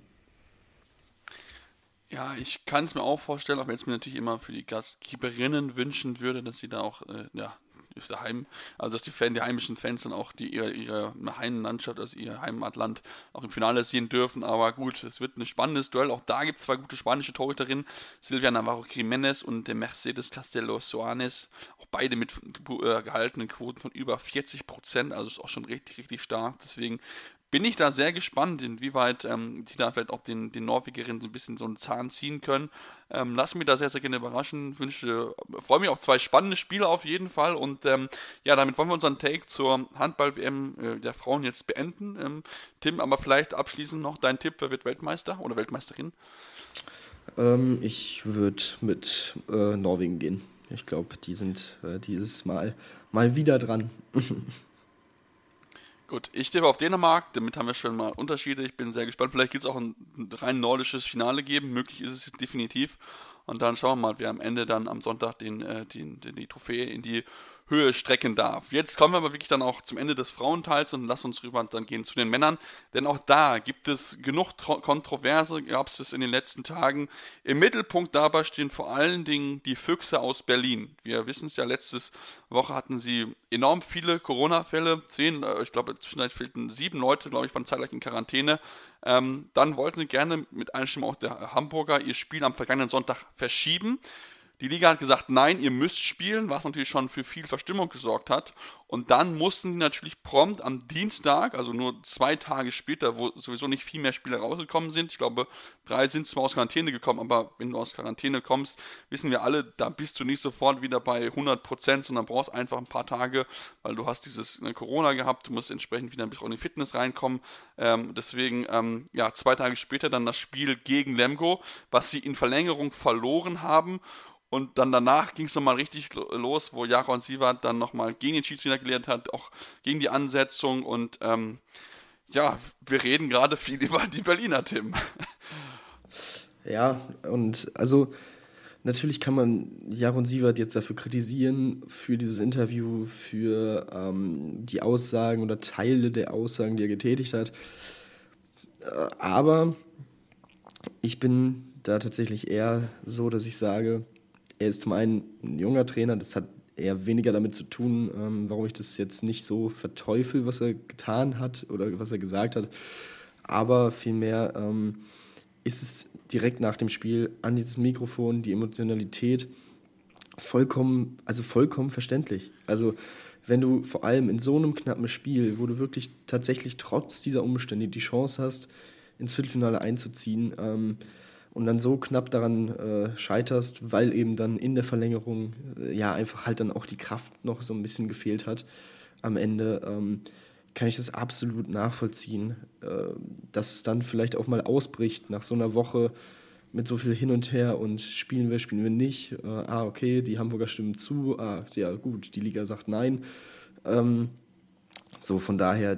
Speaker 1: Ja, ich kann es mir auch vorstellen, auch wenn es mir natürlich immer für die Gastgeberinnen wünschen würde, dass sie da auch äh, ja, daheim, also dass die Fan, die heimischen Fans dann auch die ihre, ihre Heimlandschaft, also ihr Heimatland auch im Finale sehen dürfen. Aber gut, es wird ein spannendes Duell. Auch da gibt es zwei gute spanische Torhüterinnen, Silvia Navarro Jiménez und Mercedes Castelo Soanes. Auch beide mit äh, gehaltenen Quoten von über 40 Prozent, also ist auch schon richtig, richtig stark. Deswegen bin ich da sehr gespannt, inwieweit ähm, die da vielleicht auch den, den Norwegerinnen so ein bisschen so einen Zahn ziehen können. Ähm, lass mich da sehr, sehr gerne überraschen. Wünsche, freue mich auf zwei spannende Spiele auf jeden Fall. Und ähm, ja, damit wollen wir unseren Take zur Handball-WM äh, der Frauen jetzt beenden. Ähm, Tim, aber vielleicht abschließend noch dein Tipp, wer wird Weltmeister oder Weltmeisterin?
Speaker 2: Ähm, ich würde mit äh, Norwegen gehen. Ich glaube, die sind äh, dieses Mal mal wieder dran. *laughs*
Speaker 1: Gut, ich tippe auf Dänemark, damit haben wir schon mal Unterschiede. Ich bin sehr gespannt. Vielleicht wird es auch ein rein nordisches Finale geben. Möglich ist es definitiv. Und dann schauen wir mal, wer am Ende dann am Sonntag den, äh, den, den, die Trophäe in die Höhe strecken darf. Jetzt kommen wir aber wirklich dann auch zum Ende des Frauenteils und lass uns rüber dann gehen zu den Männern, denn auch da gibt es genug Kontroverse, gab es in den letzten Tagen. Im Mittelpunkt dabei stehen vor allen Dingen die Füchse aus Berlin. Wir wissen es ja, letzte Woche hatten sie enorm viele Corona-Fälle, zehn, äh, ich glaube zwischendurch fehlten sieben Leute, glaube ich, waren zeitgleich in Quarantäne. Ähm, dann wollten sie gerne mit Einstimmung auch der Hamburger ihr Spiel am vergangenen Sonntag verschieben. Die Liga hat gesagt, nein, ihr müsst spielen, was natürlich schon für viel Verstimmung gesorgt hat. Und dann mussten die natürlich prompt am Dienstag, also nur zwei Tage später, wo sowieso nicht viel mehr Spieler rausgekommen sind. Ich glaube, drei sind zwar aus Quarantäne gekommen, aber wenn du aus Quarantäne kommst, wissen wir alle, da bist du nicht sofort wieder bei 100 Prozent, sondern brauchst einfach ein paar Tage, weil du hast dieses äh, Corona gehabt, du musst entsprechend wieder ein bisschen in die Fitness reinkommen. Ähm, deswegen, ähm, ja, zwei Tage später dann das Spiel gegen Lemgo, was sie in Verlängerung verloren haben. Und dann danach ging es nochmal richtig los, wo Jaron Sievert dann nochmal gegen den Schiedsrichter gelehrt hat, auch gegen die Ansetzung. Und ähm, ja, wir reden gerade viel *laughs* über die Berliner, Tim.
Speaker 2: Ja, und also natürlich kann man Jaron Sievert jetzt dafür kritisieren, für dieses Interview, für ähm, die Aussagen oder Teile der Aussagen, die er getätigt hat. Äh, aber ich bin da tatsächlich eher so, dass ich sage, er ist zum einen ein junger Trainer, das hat eher weniger damit zu tun, ähm, warum ich das jetzt nicht so verteufel, was er getan hat oder was er gesagt hat. Aber vielmehr ähm, ist es direkt nach dem Spiel an dieses Mikrofon, die Emotionalität vollkommen, also vollkommen verständlich. Also wenn du vor allem in so einem knappen Spiel, wo du wirklich tatsächlich trotz dieser Umstände die Chance hast, ins Viertelfinale einzuziehen, ähm, und dann so knapp daran äh, scheiterst, weil eben dann in der Verlängerung äh, ja einfach halt dann auch die Kraft noch so ein bisschen gefehlt hat am Ende, ähm, kann ich das absolut nachvollziehen, äh, dass es dann vielleicht auch mal ausbricht nach so einer Woche mit so viel hin und her und spielen wir, spielen wir nicht. Äh, ah, okay, die Hamburger stimmen zu. Ah, ja, gut, die Liga sagt nein. Ähm, so, von daher,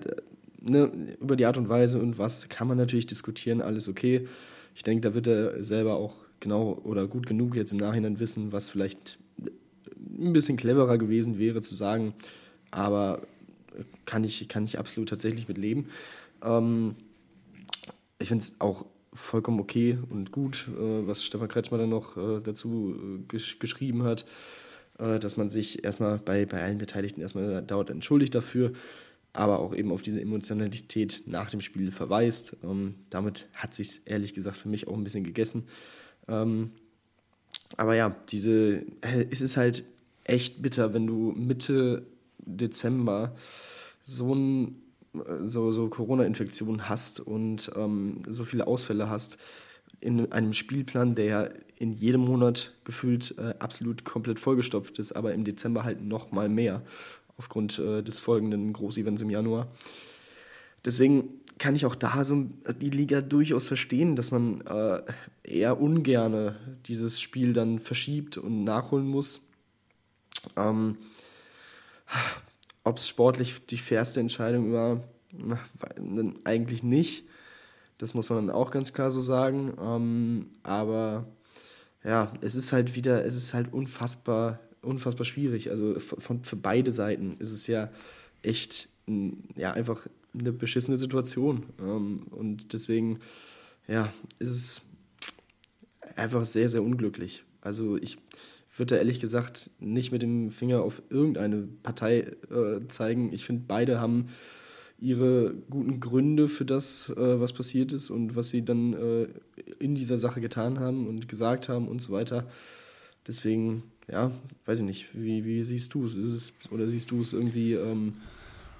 Speaker 2: ne, über die Art und Weise und was kann man natürlich diskutieren, alles okay. Ich denke, da wird er selber auch genau oder gut genug jetzt im Nachhinein wissen, was vielleicht ein bisschen cleverer gewesen wäre zu sagen, aber kann ich, kann ich absolut tatsächlich mit leben. Ähm, ich finde es auch vollkommen okay und gut, äh, was Stefan Kretschmer dann noch äh, dazu äh, gesch geschrieben hat, äh, dass man sich erstmal bei, bei allen Beteiligten erstmal dauernd entschuldigt dafür, aber auch eben auf diese Emotionalität nach dem Spiel verweist. Ähm, damit hat sich ehrlich gesagt für mich auch ein bisschen gegessen. Ähm, aber ja, diese, äh, es ist halt echt bitter, wenn du Mitte Dezember so ein so, so Corona-Infektionen hast und ähm, so viele Ausfälle hast in einem Spielplan, der in jedem Monat gefühlt äh, absolut komplett vollgestopft ist, aber im Dezember halt noch mal mehr aufgrund äh, des folgenden Großevents im Januar. Deswegen kann ich auch da so die Liga durchaus verstehen, dass man äh, eher ungerne dieses Spiel dann verschiebt und nachholen muss. Ähm, Ob es sportlich die fairste Entscheidung war, eigentlich nicht. Das muss man dann auch ganz klar so sagen. Ähm, aber ja, es ist halt wieder, es ist halt unfassbar, unfassbar schwierig. Also von, für beide Seiten ist es ja echt, ja, einfach eine beschissene Situation. Ähm, und deswegen, ja, ist es einfach sehr, sehr unglücklich. Also ich würde da ehrlich gesagt nicht mit dem Finger auf irgendeine Partei äh, zeigen. Ich finde, beide haben ihre guten Gründe für das, äh, was passiert ist und was sie dann äh, in dieser Sache getan haben und gesagt haben und so weiter. Deswegen, ja, weiß ich nicht, wie, wie siehst du es? Oder siehst du es irgendwie, ähm,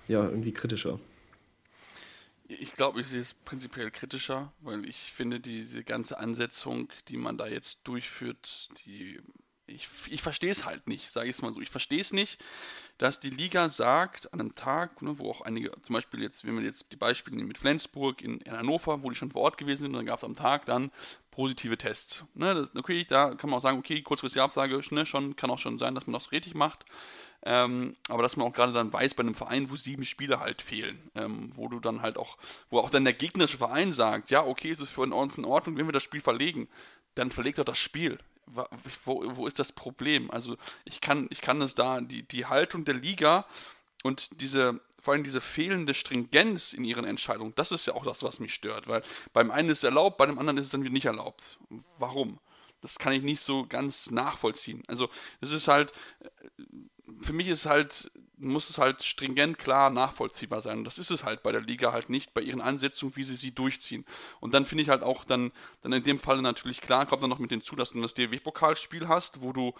Speaker 2: ja, irgendwie kritischer?
Speaker 1: Ich glaube, ich sehe es prinzipiell kritischer, weil ich finde, diese ganze Ansetzung, die man da jetzt durchführt, die ich, ich verstehe es halt nicht, sage ich es mal so. Ich verstehe es nicht, dass die Liga sagt, an einem Tag, ne, wo auch einige, zum Beispiel jetzt, wenn wir jetzt die Beispiele nehmen mit Flensburg in, in Hannover, wo die schon vor Ort gewesen sind, und dann gab es am Tag dann positive Tests. Ne, das, okay, da kann man auch sagen, okay, kurzfristige Absage, ne, schon, kann auch schon sein, dass man das richtig macht. Ähm, aber dass man auch gerade dann weiß, bei einem Verein, wo sieben Spieler halt fehlen, ähm, wo du dann halt auch, wo auch dann der gegnerische Verein sagt, ja, okay, es ist für uns in Ordnung, wenn wir das Spiel verlegen, dann verlegt doch das Spiel wo, wo ist das Problem? Also ich kann, ich kann es da, die, die Haltung der Liga und diese, vor allem diese fehlende Stringenz in ihren Entscheidungen, das ist ja auch das, was mich stört, weil beim einen ist es erlaubt, bei dem anderen ist es dann wieder nicht erlaubt. Warum? Das kann ich nicht so ganz nachvollziehen. Also es ist halt, für mich ist halt muss es halt stringent klar nachvollziehbar sein. Und das ist es halt bei der Liga halt nicht, bei ihren Ansetzungen, wie sie sie durchziehen. Und dann finde ich halt auch dann, dann in dem Fall natürlich klar, kommt dann noch mit hinzu, dass du das DW-Pokalspiel hast, wo du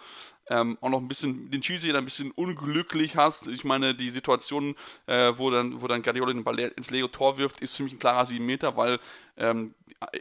Speaker 1: ähm, auch noch ein bisschen den Schiedsrichter ein bisschen unglücklich hast. Ich meine, die Situation, äh, wo dann, wo dann Guardiola den Ball ins leere Tor wirft, ist für mich ein klarer 7 Meter, weil ähm,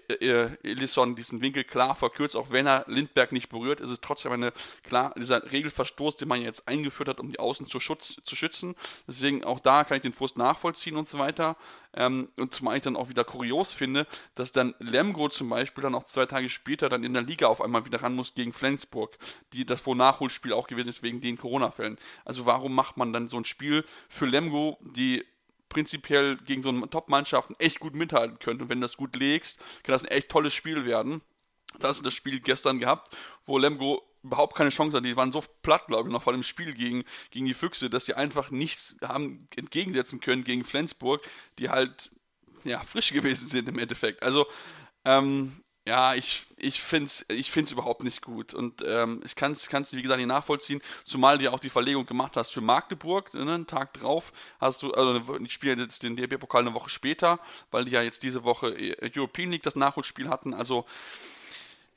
Speaker 1: äh, äh, Elisson diesen Winkel klar verkürzt, auch wenn er Lindberg nicht berührt, ist es trotzdem eine klar, dieser Regelverstoß, den man jetzt eingeführt hat, um die Außen zu, Schutz, zu schützen. Deswegen auch da kann ich den Frust nachvollziehen und so weiter. Ähm, und zumal ich dann auch wieder kurios finde, dass dann Lemgo zum Beispiel dann auch zwei Tage später dann in der Liga auf einmal wieder ran muss gegen Flensburg, die das wohl Nachholspiel auch gewesen ist wegen den Corona-Fällen. Also warum macht man dann so ein Spiel für Lemgo, die prinzipiell gegen so eine Top-Mannschaften echt gut mithalten könnte. Und wenn du das gut legst, kann das ein echt tolles Spiel werden. Das ist das Spiel gestern gehabt, wo Lemgo überhaupt keine Chance hatte. Die waren so platt, glaube ich, noch vor dem Spiel gegen, gegen die Füchse, dass sie einfach nichts haben entgegensetzen können gegen Flensburg, die halt ja, frisch gewesen sind im Endeffekt. Also ähm, ja, ich, ich finde es ich find's überhaupt nicht gut. Und ähm, ich kann es, wie gesagt, nicht nachvollziehen, zumal du ja auch die Verlegung gemacht hast für Magdeburg, ne, einen Tag drauf hast du, also ich spiele jetzt den DRB-Pokal eine Woche später, weil die ja jetzt diese Woche äh, European League das Nachholspiel hatten. Also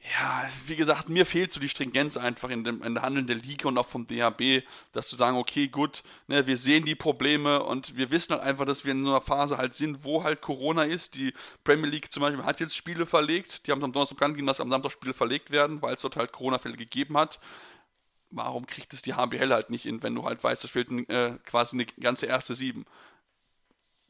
Speaker 1: ja, wie gesagt, mir fehlt so die Stringenz einfach in, dem, in der Handeln der Liga und auch vom DHB, dass zu sagen, okay, gut, ne, wir sehen die Probleme und wir wissen halt einfach, dass wir in so einer Phase halt sind, wo halt Corona ist. Die Premier League zum Beispiel hat jetzt Spiele verlegt, die haben am Donnerstag bekannt gegeben, dass am Samstag Spiele verlegt werden, weil es dort halt Corona-Fälle gegeben hat. Warum kriegt es die HBL halt nicht hin, wenn du halt weißt, es fehlt äh, quasi eine ganze erste Sieben?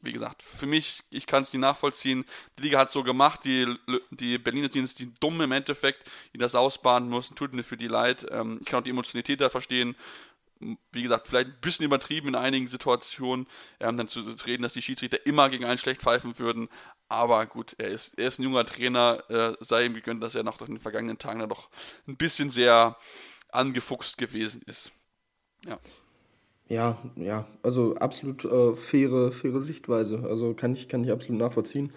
Speaker 1: Wie gesagt, für mich, ich kann es nicht nachvollziehen. Die Liga hat so gemacht, die, die Berliner sind jetzt die dumm im Endeffekt, die das ausbaden mussten, tut mir für die leid. Ähm, ich kann auch die Emotionalität da verstehen. Wie gesagt, vielleicht ein bisschen übertrieben in einigen Situationen, ähm, dann zu reden, dass die Schiedsrichter immer gegen einen schlecht pfeifen würden. Aber gut, er ist, er ist ein junger Trainer, äh, sei ihm gegönnt, dass er nach den vergangenen Tagen da doch ein bisschen sehr angefuchst gewesen ist. Ja.
Speaker 2: Ja, ja, also absolut äh, faire, faire Sichtweise. Also kann ich, kann ich absolut nachvollziehen.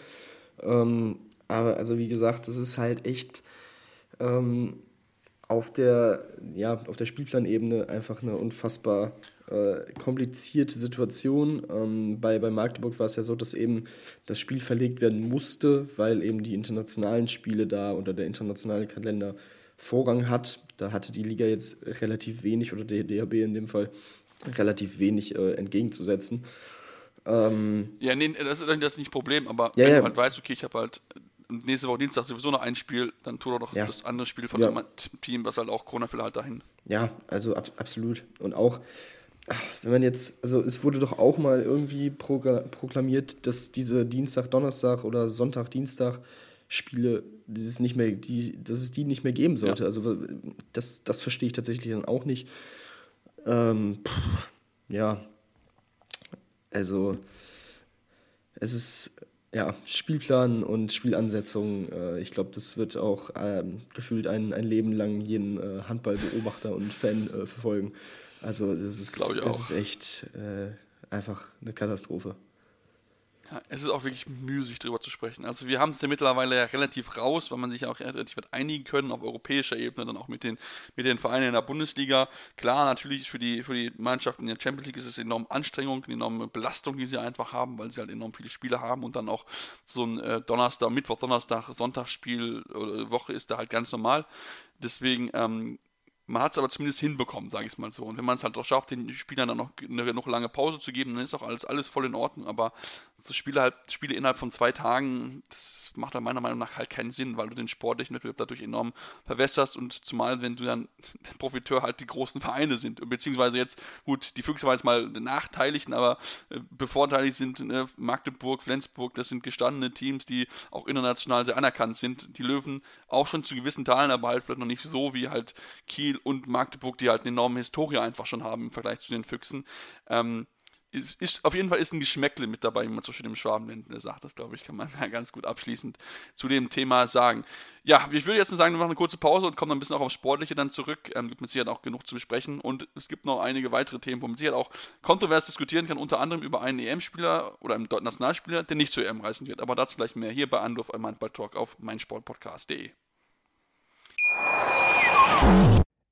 Speaker 2: Ähm, aber also wie gesagt, es ist halt echt ähm, auf der, ja, auf der Spielplanebene einfach eine unfassbar äh, komplizierte Situation. Ähm, bei, bei Magdeburg war es ja so, dass eben das Spiel verlegt werden musste, weil eben die internationalen Spiele da oder der internationale Kalender Vorrang hat. Da hatte die Liga jetzt relativ wenig oder der DHB in dem Fall relativ wenig äh, entgegenzusetzen. Ähm,
Speaker 1: ja, nee, das ist das nicht Problem, aber
Speaker 2: ja,
Speaker 1: wenn
Speaker 2: ja.
Speaker 1: du halt weißt, okay, ich habe halt nächste Woche Dienstag sowieso noch ein Spiel, dann tu doch
Speaker 2: Ja.
Speaker 1: das andere Spiel von
Speaker 2: Ja.
Speaker 1: dem Team, was halt auch Corona halt dahin.
Speaker 2: Ja, also ab, absolut. Und auch, ach, wenn man jetzt, also es wurde doch auch mal irgendwie proklamiert, dass diese Dienstag, Donnerstag oder Sonntag, Dienstag Spiele, dieses nicht mehr, die, dass es die nicht mehr geben sollte.
Speaker 1: Ja.
Speaker 2: Also das, das verstehe ich tatsächlich dann auch nicht. Ähm, pff, ja, also es ist ja Spielplan und Spielansetzung. Äh, ich glaube, das wird auch ähm, gefühlt ein, ein Leben lang jeden äh, Handballbeobachter und Fan äh, verfolgen. Also es ist, es ist echt äh, einfach eine Katastrophe.
Speaker 1: Ja, es ist auch wirklich müßig drüber zu sprechen. Also wir haben es ja mittlerweile ja relativ raus, weil man sich auch relativ weit einigen können auf europäischer Ebene, dann auch mit den, mit den Vereinen in der Bundesliga. Klar, natürlich für die, für die Mannschaften in der Champions League ist es enorm Anstrengung, eine enorme Belastung, die sie einfach haben, weil sie halt enorm viele Spiele haben und dann auch so ein äh, Donnerstag, Mittwoch, Donnerstag, Sonntagsspiel oder Woche ist da halt ganz normal. Deswegen ähm, man hat es aber zumindest hinbekommen, sage ich mal so. Und wenn man es halt auch schafft, den Spielern dann noch eine noch lange Pause zu geben, dann ist auch alles, alles voll in Ordnung. Aber so Spiele, halt, Spiele innerhalb von zwei Tagen, das macht dann meiner Meinung nach halt keinen Sinn, weil du den sportlichen Wettbewerb dadurch enorm verwässerst und zumal, wenn du dann *laughs* Profiteur halt die großen Vereine sind. Beziehungsweise jetzt, gut, die Füchse waren jetzt mal nachteilig, aber äh, bevorteiligt sind äh, Magdeburg, Flensburg, das sind gestandene Teams, die auch international sehr anerkannt sind. Die Löwen auch schon zu gewissen Teilen, aber halt vielleicht noch nicht so wie halt Kiel und Magdeburg, die halt eine enorme Historie einfach schon haben im Vergleich zu den Füchsen. Ähm, ist, ist, auf jeden Fall ist ein Geschmäckle mit dabei, wie man so schön im Schwabenländler sagt. Das, glaube ich, kann man *laughs* ganz gut abschließend zu dem Thema sagen. Ja, ich würde jetzt nur sagen, wir machen eine kurze Pause und kommen dann ein bisschen auch aufs Sportliche dann zurück. Ähm, gibt mit Sicherheit auch genug zu besprechen. Und es gibt noch einige weitere Themen, wo man sicher auch kontrovers diskutieren kann, unter anderem über einen EM-Spieler oder einen Nationalspieler, der nicht zur EM reisen wird. Aber dazu gleich mehr hier bei Anruf im Handball-Talk auf meinsportpodcast.de.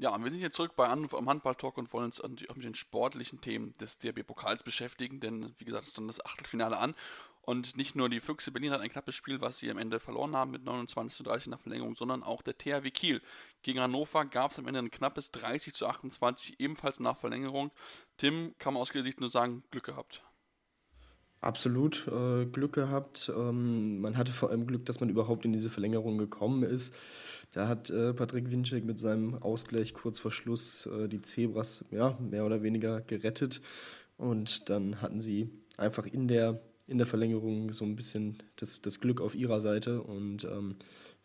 Speaker 1: Ja, und wir sind jetzt zurück bei Anruf am Handball-Talk und wollen uns natürlich auch mit den sportlichen Themen des DRB-Pokals beschäftigen, denn wie gesagt, es stand das Achtelfinale an. Und nicht nur die Füchse Berlin hat ein knappes Spiel, was sie am Ende verloren haben mit 29 zu 30 nach Verlängerung, sondern auch der THW Kiel. Gegen Hannover gab es am Ende ein knappes 30 zu 28, ebenfalls nach Verlängerung. Tim, kann man aus Sicht nur sagen, Glück gehabt.
Speaker 2: Absolut äh, Glück gehabt. Ähm, man hatte vor allem Glück, dass man überhaupt in diese Verlängerung gekommen ist. Da hat äh, Patrick Winczek mit seinem Ausgleich kurz vor Schluss äh, die Zebras ja, mehr oder weniger gerettet. Und dann hatten sie einfach in der, in der Verlängerung so ein bisschen das, das Glück auf ihrer Seite. Und ähm,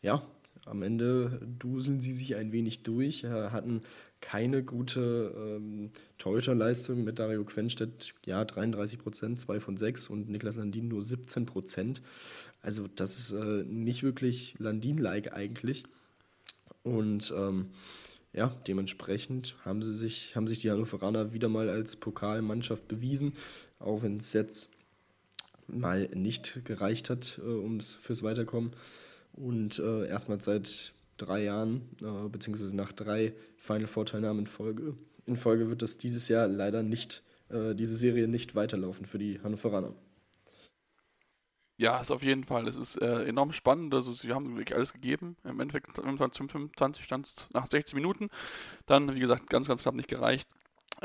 Speaker 2: ja, am Ende duseln sie sich ein wenig durch, äh, hatten keine gute ähm, Torhüterleistung mit Dario Quenstedt, ja, 33 Prozent, 2 von 6 und Niklas Landin nur 17 Prozent. Also das ist äh, nicht wirklich Landin-like eigentlich. Und ähm, ja, dementsprechend haben sie sich, haben sich die Hannoveraner wieder mal als Pokalmannschaft bewiesen, auch wenn es jetzt mal nicht gereicht hat, äh, ums fürs Weiterkommen. Und äh, erstmals seit drei Jahren, äh, beziehungsweise nach drei Final Four Teilnahmen in Folge, in Folge wird das dieses Jahr leider nicht, äh, diese Serie nicht weiterlaufen für die Hannoveraner.
Speaker 1: Ja, ist auf jeden Fall. Es ist äh, enorm spannend. Also, sie haben wirklich alles gegeben. Im Endeffekt, zum 25 stand es nach 60 Minuten. Dann, wie gesagt, ganz, ganz knapp nicht gereicht.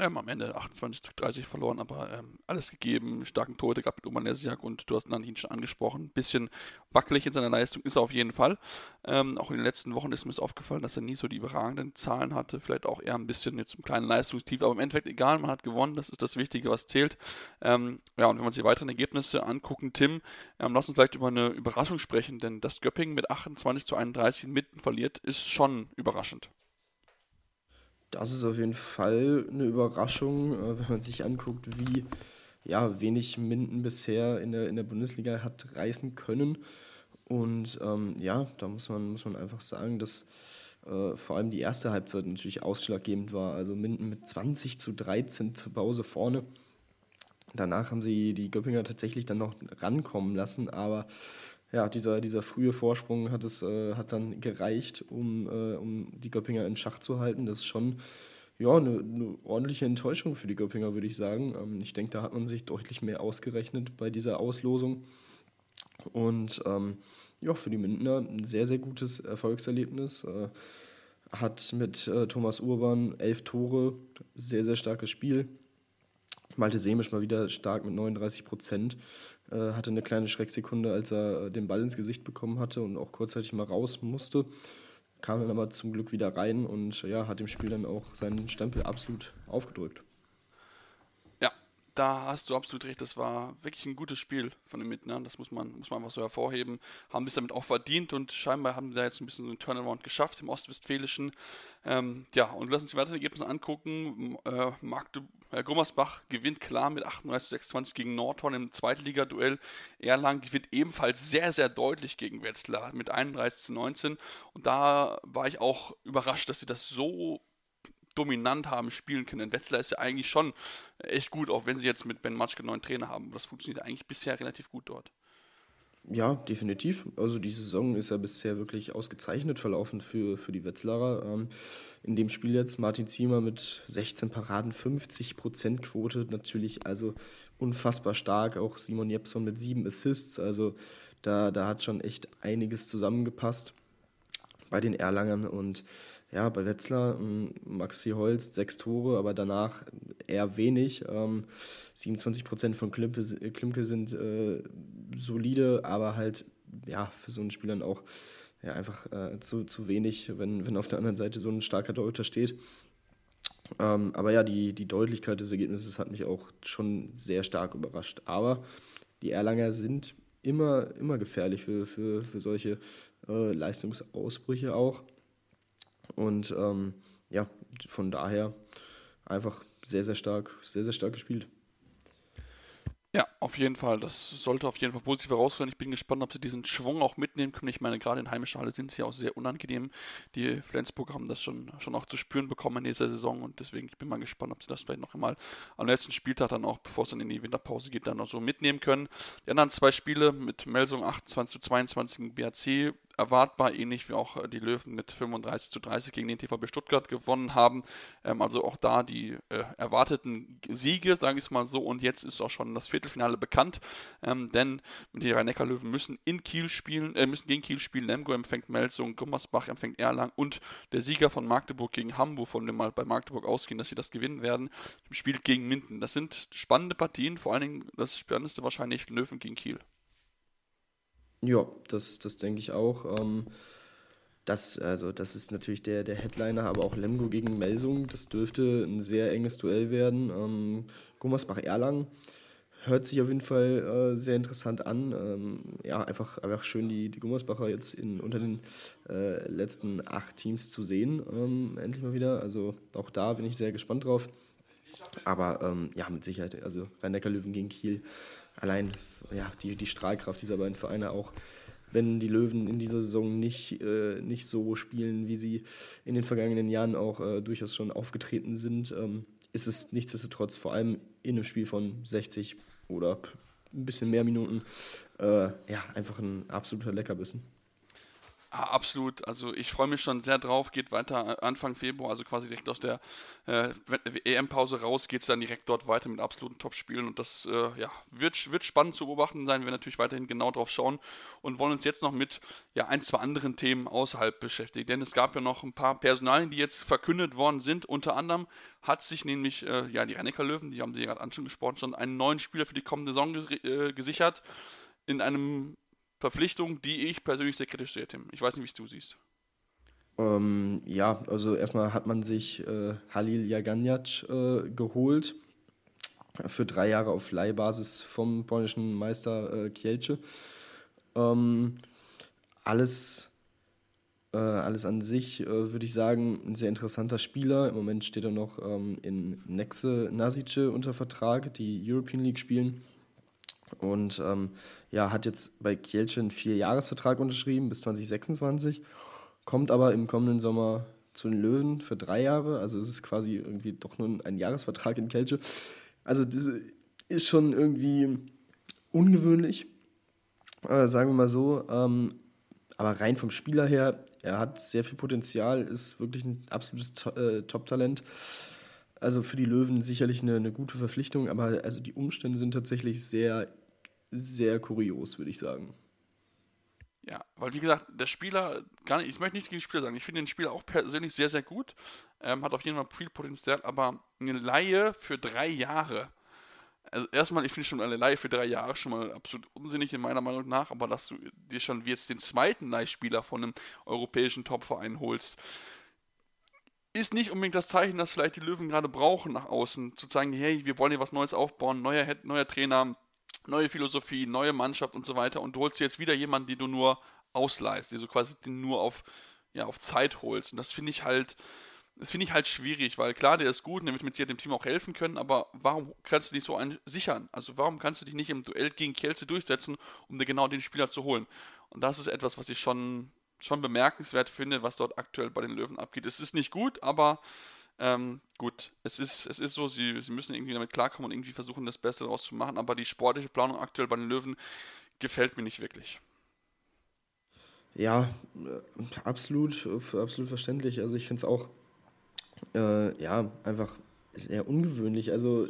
Speaker 1: Ähm, am Ende 28 zu 30 verloren, aber ähm, alles gegeben. Starken Torhüter gehabt mit Omanesiak und du hast ihn schon angesprochen. Bisschen wackelig in seiner Leistung ist er auf jeden Fall. Ähm, auch in den letzten Wochen ist mir es aufgefallen, dass er nie so die überragenden Zahlen hatte. Vielleicht auch eher ein bisschen jetzt im kleinen Leistungstief, aber im Endeffekt egal, man hat gewonnen. Das ist das Wichtige, was zählt. Ähm, ja, und wenn wir uns die weiteren Ergebnisse angucken, Tim, ähm, lass uns vielleicht über eine Überraschung sprechen, denn dass Göppingen mit 28 zu 31 in Mitten verliert, ist schon überraschend.
Speaker 2: Das ist auf jeden Fall eine Überraschung, äh, wenn man sich anguckt, wie ja, wenig Minden bisher in der, in der Bundesliga hat reißen können. Und ähm, ja, da muss man, muss man einfach sagen, dass äh, vor allem die erste Halbzeit natürlich ausschlaggebend war. Also Minden mit 20 zu 13 zur Pause vorne. Danach haben sie die Göppinger tatsächlich dann noch rankommen lassen, aber ja, dieser, dieser frühe Vorsprung hat, es, äh, hat dann gereicht, um, äh, um die Göppinger in Schach zu halten. Das ist schon ja, eine, eine ordentliche Enttäuschung für die Göppinger, würde ich sagen. Ähm, ich denke, da hat man sich deutlich mehr ausgerechnet bei dieser Auslosung. Und ähm, ja, für die Mindener ein sehr, sehr gutes Erfolgserlebnis. Äh, hat mit äh, Thomas Urban elf Tore, sehr, sehr starkes Spiel. Malte Semisch mal wieder stark mit 39 Prozent. Äh, hatte eine kleine Schrecksekunde, als er äh, den Ball ins Gesicht bekommen hatte und auch kurzzeitig mal raus musste. Kam dann aber zum Glück wieder rein und ja, hat dem Spiel dann auch seinen Stempel absolut aufgedrückt
Speaker 1: da hast du absolut recht. Das war wirklich ein gutes Spiel von den Mitnern. Das muss man, muss man einfach so hervorheben. Haben es damit auch verdient und scheinbar haben sie da jetzt ein bisschen so einen Turnaround geschafft im Ostwestfälischen. Ähm, ja, und lass uns die weiteren Ergebnisse angucken. Äh, Magde, äh, Gummersbach gewinnt klar mit 38-26 gegen Nordhorn im Zweitligaduell. Erlangen gewinnt ebenfalls sehr, sehr deutlich gegen Wetzlar mit 31-19. Und da war ich auch überrascht, dass sie das so dominant haben spielen können. Wetzlar ist ja eigentlich schon echt gut, auch wenn sie jetzt mit Ben Matschke neuen Trainer haben. Das funktioniert eigentlich bisher relativ gut dort.
Speaker 2: Ja, definitiv. Also die Saison ist ja bisher wirklich ausgezeichnet verlaufen für, für die Wetzlarer. Ähm, in dem Spiel jetzt Martin Ziemer mit 16 Paraden, 50% Quote natürlich also unfassbar stark. Auch Simon Jepson mit sieben Assists. Also da, da hat schon echt einiges zusammengepasst bei den Erlangern und ja, bei Wetzlar ähm, Maxi Holz sechs Tore, aber danach eher wenig. Ähm, 27 Prozent von Klimke, Klimke sind äh, solide, aber halt ja für so einen Spieler auch ja, einfach äh, zu, zu wenig, wenn, wenn auf der anderen Seite so ein starker Torhüter steht. Ähm, aber ja, die, die Deutlichkeit des Ergebnisses hat mich auch schon sehr stark überrascht. Aber die Erlanger sind immer, immer gefährlich für, für, für solche äh, Leistungsausbrüche auch. Und ähm, ja, von daher einfach sehr, sehr stark, sehr, sehr stark gespielt.
Speaker 1: Ja, auf jeden Fall. Das sollte auf jeden Fall positiv herausfinden. Ich bin gespannt, ob sie diesen Schwung auch mitnehmen können. Ich meine, gerade in heimischer Halle sind sie auch sehr unangenehm. Die Flensburger haben das schon, schon auch zu spüren bekommen in dieser Saison und deswegen ich bin mal gespannt, ob sie das vielleicht noch einmal am letzten Spieltag dann auch, bevor es dann in die Winterpause geht, dann noch so mitnehmen können. Die anderen zwei Spiele mit Melsung 28 zu 22 gegen BAC erwartbar, ähnlich wie auch äh, die Löwen mit 35 zu 30 gegen den TVB Stuttgart gewonnen haben. Ähm, also auch da die äh, erwarteten Siege, sage ich es mal so. Und jetzt ist auch schon das Viertelfinale bekannt, ähm, denn die Rhein-Neckar-Löwen müssen in Kiel spielen, äh, müssen gegen Kiel spielen. Lemgo empfängt Melsung, Gummersbach empfängt Erlangen und der Sieger von Magdeburg gegen Hamburg, von dem mal bei Magdeburg ausgehen, dass sie das gewinnen werden, spielt gegen Minden. Das sind spannende Partien, vor allen Dingen das Spannendste wahrscheinlich Löwen gegen Kiel.
Speaker 2: Ja, das, das denke ich auch. Ähm, das, also, das ist natürlich der, der Headliner, aber auch Lemgo gegen Melsung, das dürfte ein sehr enges Duell werden. Ähm, Gummersbach-Erlangen hört sich auf jeden Fall äh, sehr interessant an. Ähm, ja, einfach, einfach schön, die, die Gummersbacher jetzt in, unter den äh, letzten acht Teams zu sehen, ähm, endlich mal wieder. Also auch da bin ich sehr gespannt drauf. Aber ähm, ja, mit Sicherheit, also Rhein-Neckar-Löwen gegen Kiel allein ja, die, die Strahlkraft dieser beiden Vereine auch, wenn die Löwen in dieser Saison nicht, äh, nicht so spielen, wie sie in den vergangenen Jahren auch äh, durchaus schon aufgetreten sind, ähm, ist es nichtsdestotrotz vor allem in einem Spiel von 60 oder ein bisschen mehr Minuten äh, ja, einfach ein absoluter Leckerbissen.
Speaker 1: Ah, absolut. Also ich freue mich schon sehr drauf. Geht weiter Anfang Februar, also quasi direkt aus der äh, EM-Pause raus, geht es dann direkt dort weiter mit absoluten Top-Spielen. Und das äh, ja, wird, wird spannend zu beobachten sein. Wir natürlich weiterhin genau drauf schauen und wollen uns jetzt noch mit ja, ein, zwei anderen Themen außerhalb beschäftigen. Denn es gab ja noch ein paar Personalien, die jetzt verkündet worden sind. Unter anderem hat sich nämlich äh, ja, die Rennecker Löwen, die haben sie gerade angesprochen, schon einen neuen Spieler für die kommende Saison äh, gesichert. In einem Verpflichtung, die ich persönlich sehr kritisch sehe, Tim. Ich weiß nicht, wie es du siehst.
Speaker 2: Ähm, ja, also erstmal hat man sich äh, Halil Jaganjac äh, geholt für drei Jahre auf Leihbasis vom polnischen Meister äh, Kielce. Ähm, alles, äh, alles an sich äh, würde ich sagen, ein sehr interessanter Spieler. Im Moment steht er noch ähm, in Nexe Nasice unter Vertrag, die European League spielen. Und ähm, ja, hat jetzt bei Kielce einen Vierjahresvertrag unterschrieben bis 2026, kommt aber im kommenden Sommer zu den Löwen für drei Jahre. Also es ist quasi irgendwie doch nur ein Jahresvertrag in Kielce. Also das ist schon irgendwie ungewöhnlich, äh, sagen wir mal so. Ähm, aber rein vom Spieler her, er hat sehr viel Potenzial, ist wirklich ein absolutes to äh, Top-Talent. Also für die Löwen sicherlich eine, eine gute Verpflichtung, aber also die Umstände sind tatsächlich sehr sehr kurios, würde ich sagen.
Speaker 1: Ja, weil wie gesagt, der Spieler, gar nicht, ich möchte nichts gegen den Spieler sagen, ich finde den Spieler auch persönlich sehr, sehr gut, ähm, hat auf jeden Fall viel Potenzial, aber eine Laie für drei Jahre, also erstmal, ich finde schon eine Laie für drei Jahre schon mal absolut unsinnig in meiner Meinung nach, aber dass du dir schon jetzt den zweiten Leihspieler von einem europäischen Topverein holst, ist nicht unbedingt das Zeichen, dass vielleicht die Löwen gerade brauchen nach außen, zu zeigen, hey, wir wollen hier was Neues aufbauen, neuer, neuer Trainer, neue Philosophie, neue Mannschaft und so weiter und du holst jetzt wieder jemanden, den du nur ausleihst, die du quasi nur auf, ja, auf Zeit holst. Und das finde ich halt, das finde ich halt schwierig, weil klar, der ist gut, damit wir dem Team auch helfen können, aber warum kannst du dich so einen sichern? Also warum kannst du dich nicht im Duell gegen Kielce durchsetzen, um dir genau den Spieler zu holen? Und das ist etwas, was ich schon, schon bemerkenswert finde, was dort aktuell bei den Löwen abgeht. Es ist nicht gut, aber ähm, gut, es ist, es ist so, sie, sie müssen irgendwie damit klarkommen und irgendwie versuchen, das Beste daraus zu machen, aber die sportliche Planung aktuell bei den Löwen gefällt mir nicht wirklich.
Speaker 2: Ja, äh, absolut, absolut verständlich. Also ich finde es auch, äh, ja, einfach sehr ungewöhnlich. Also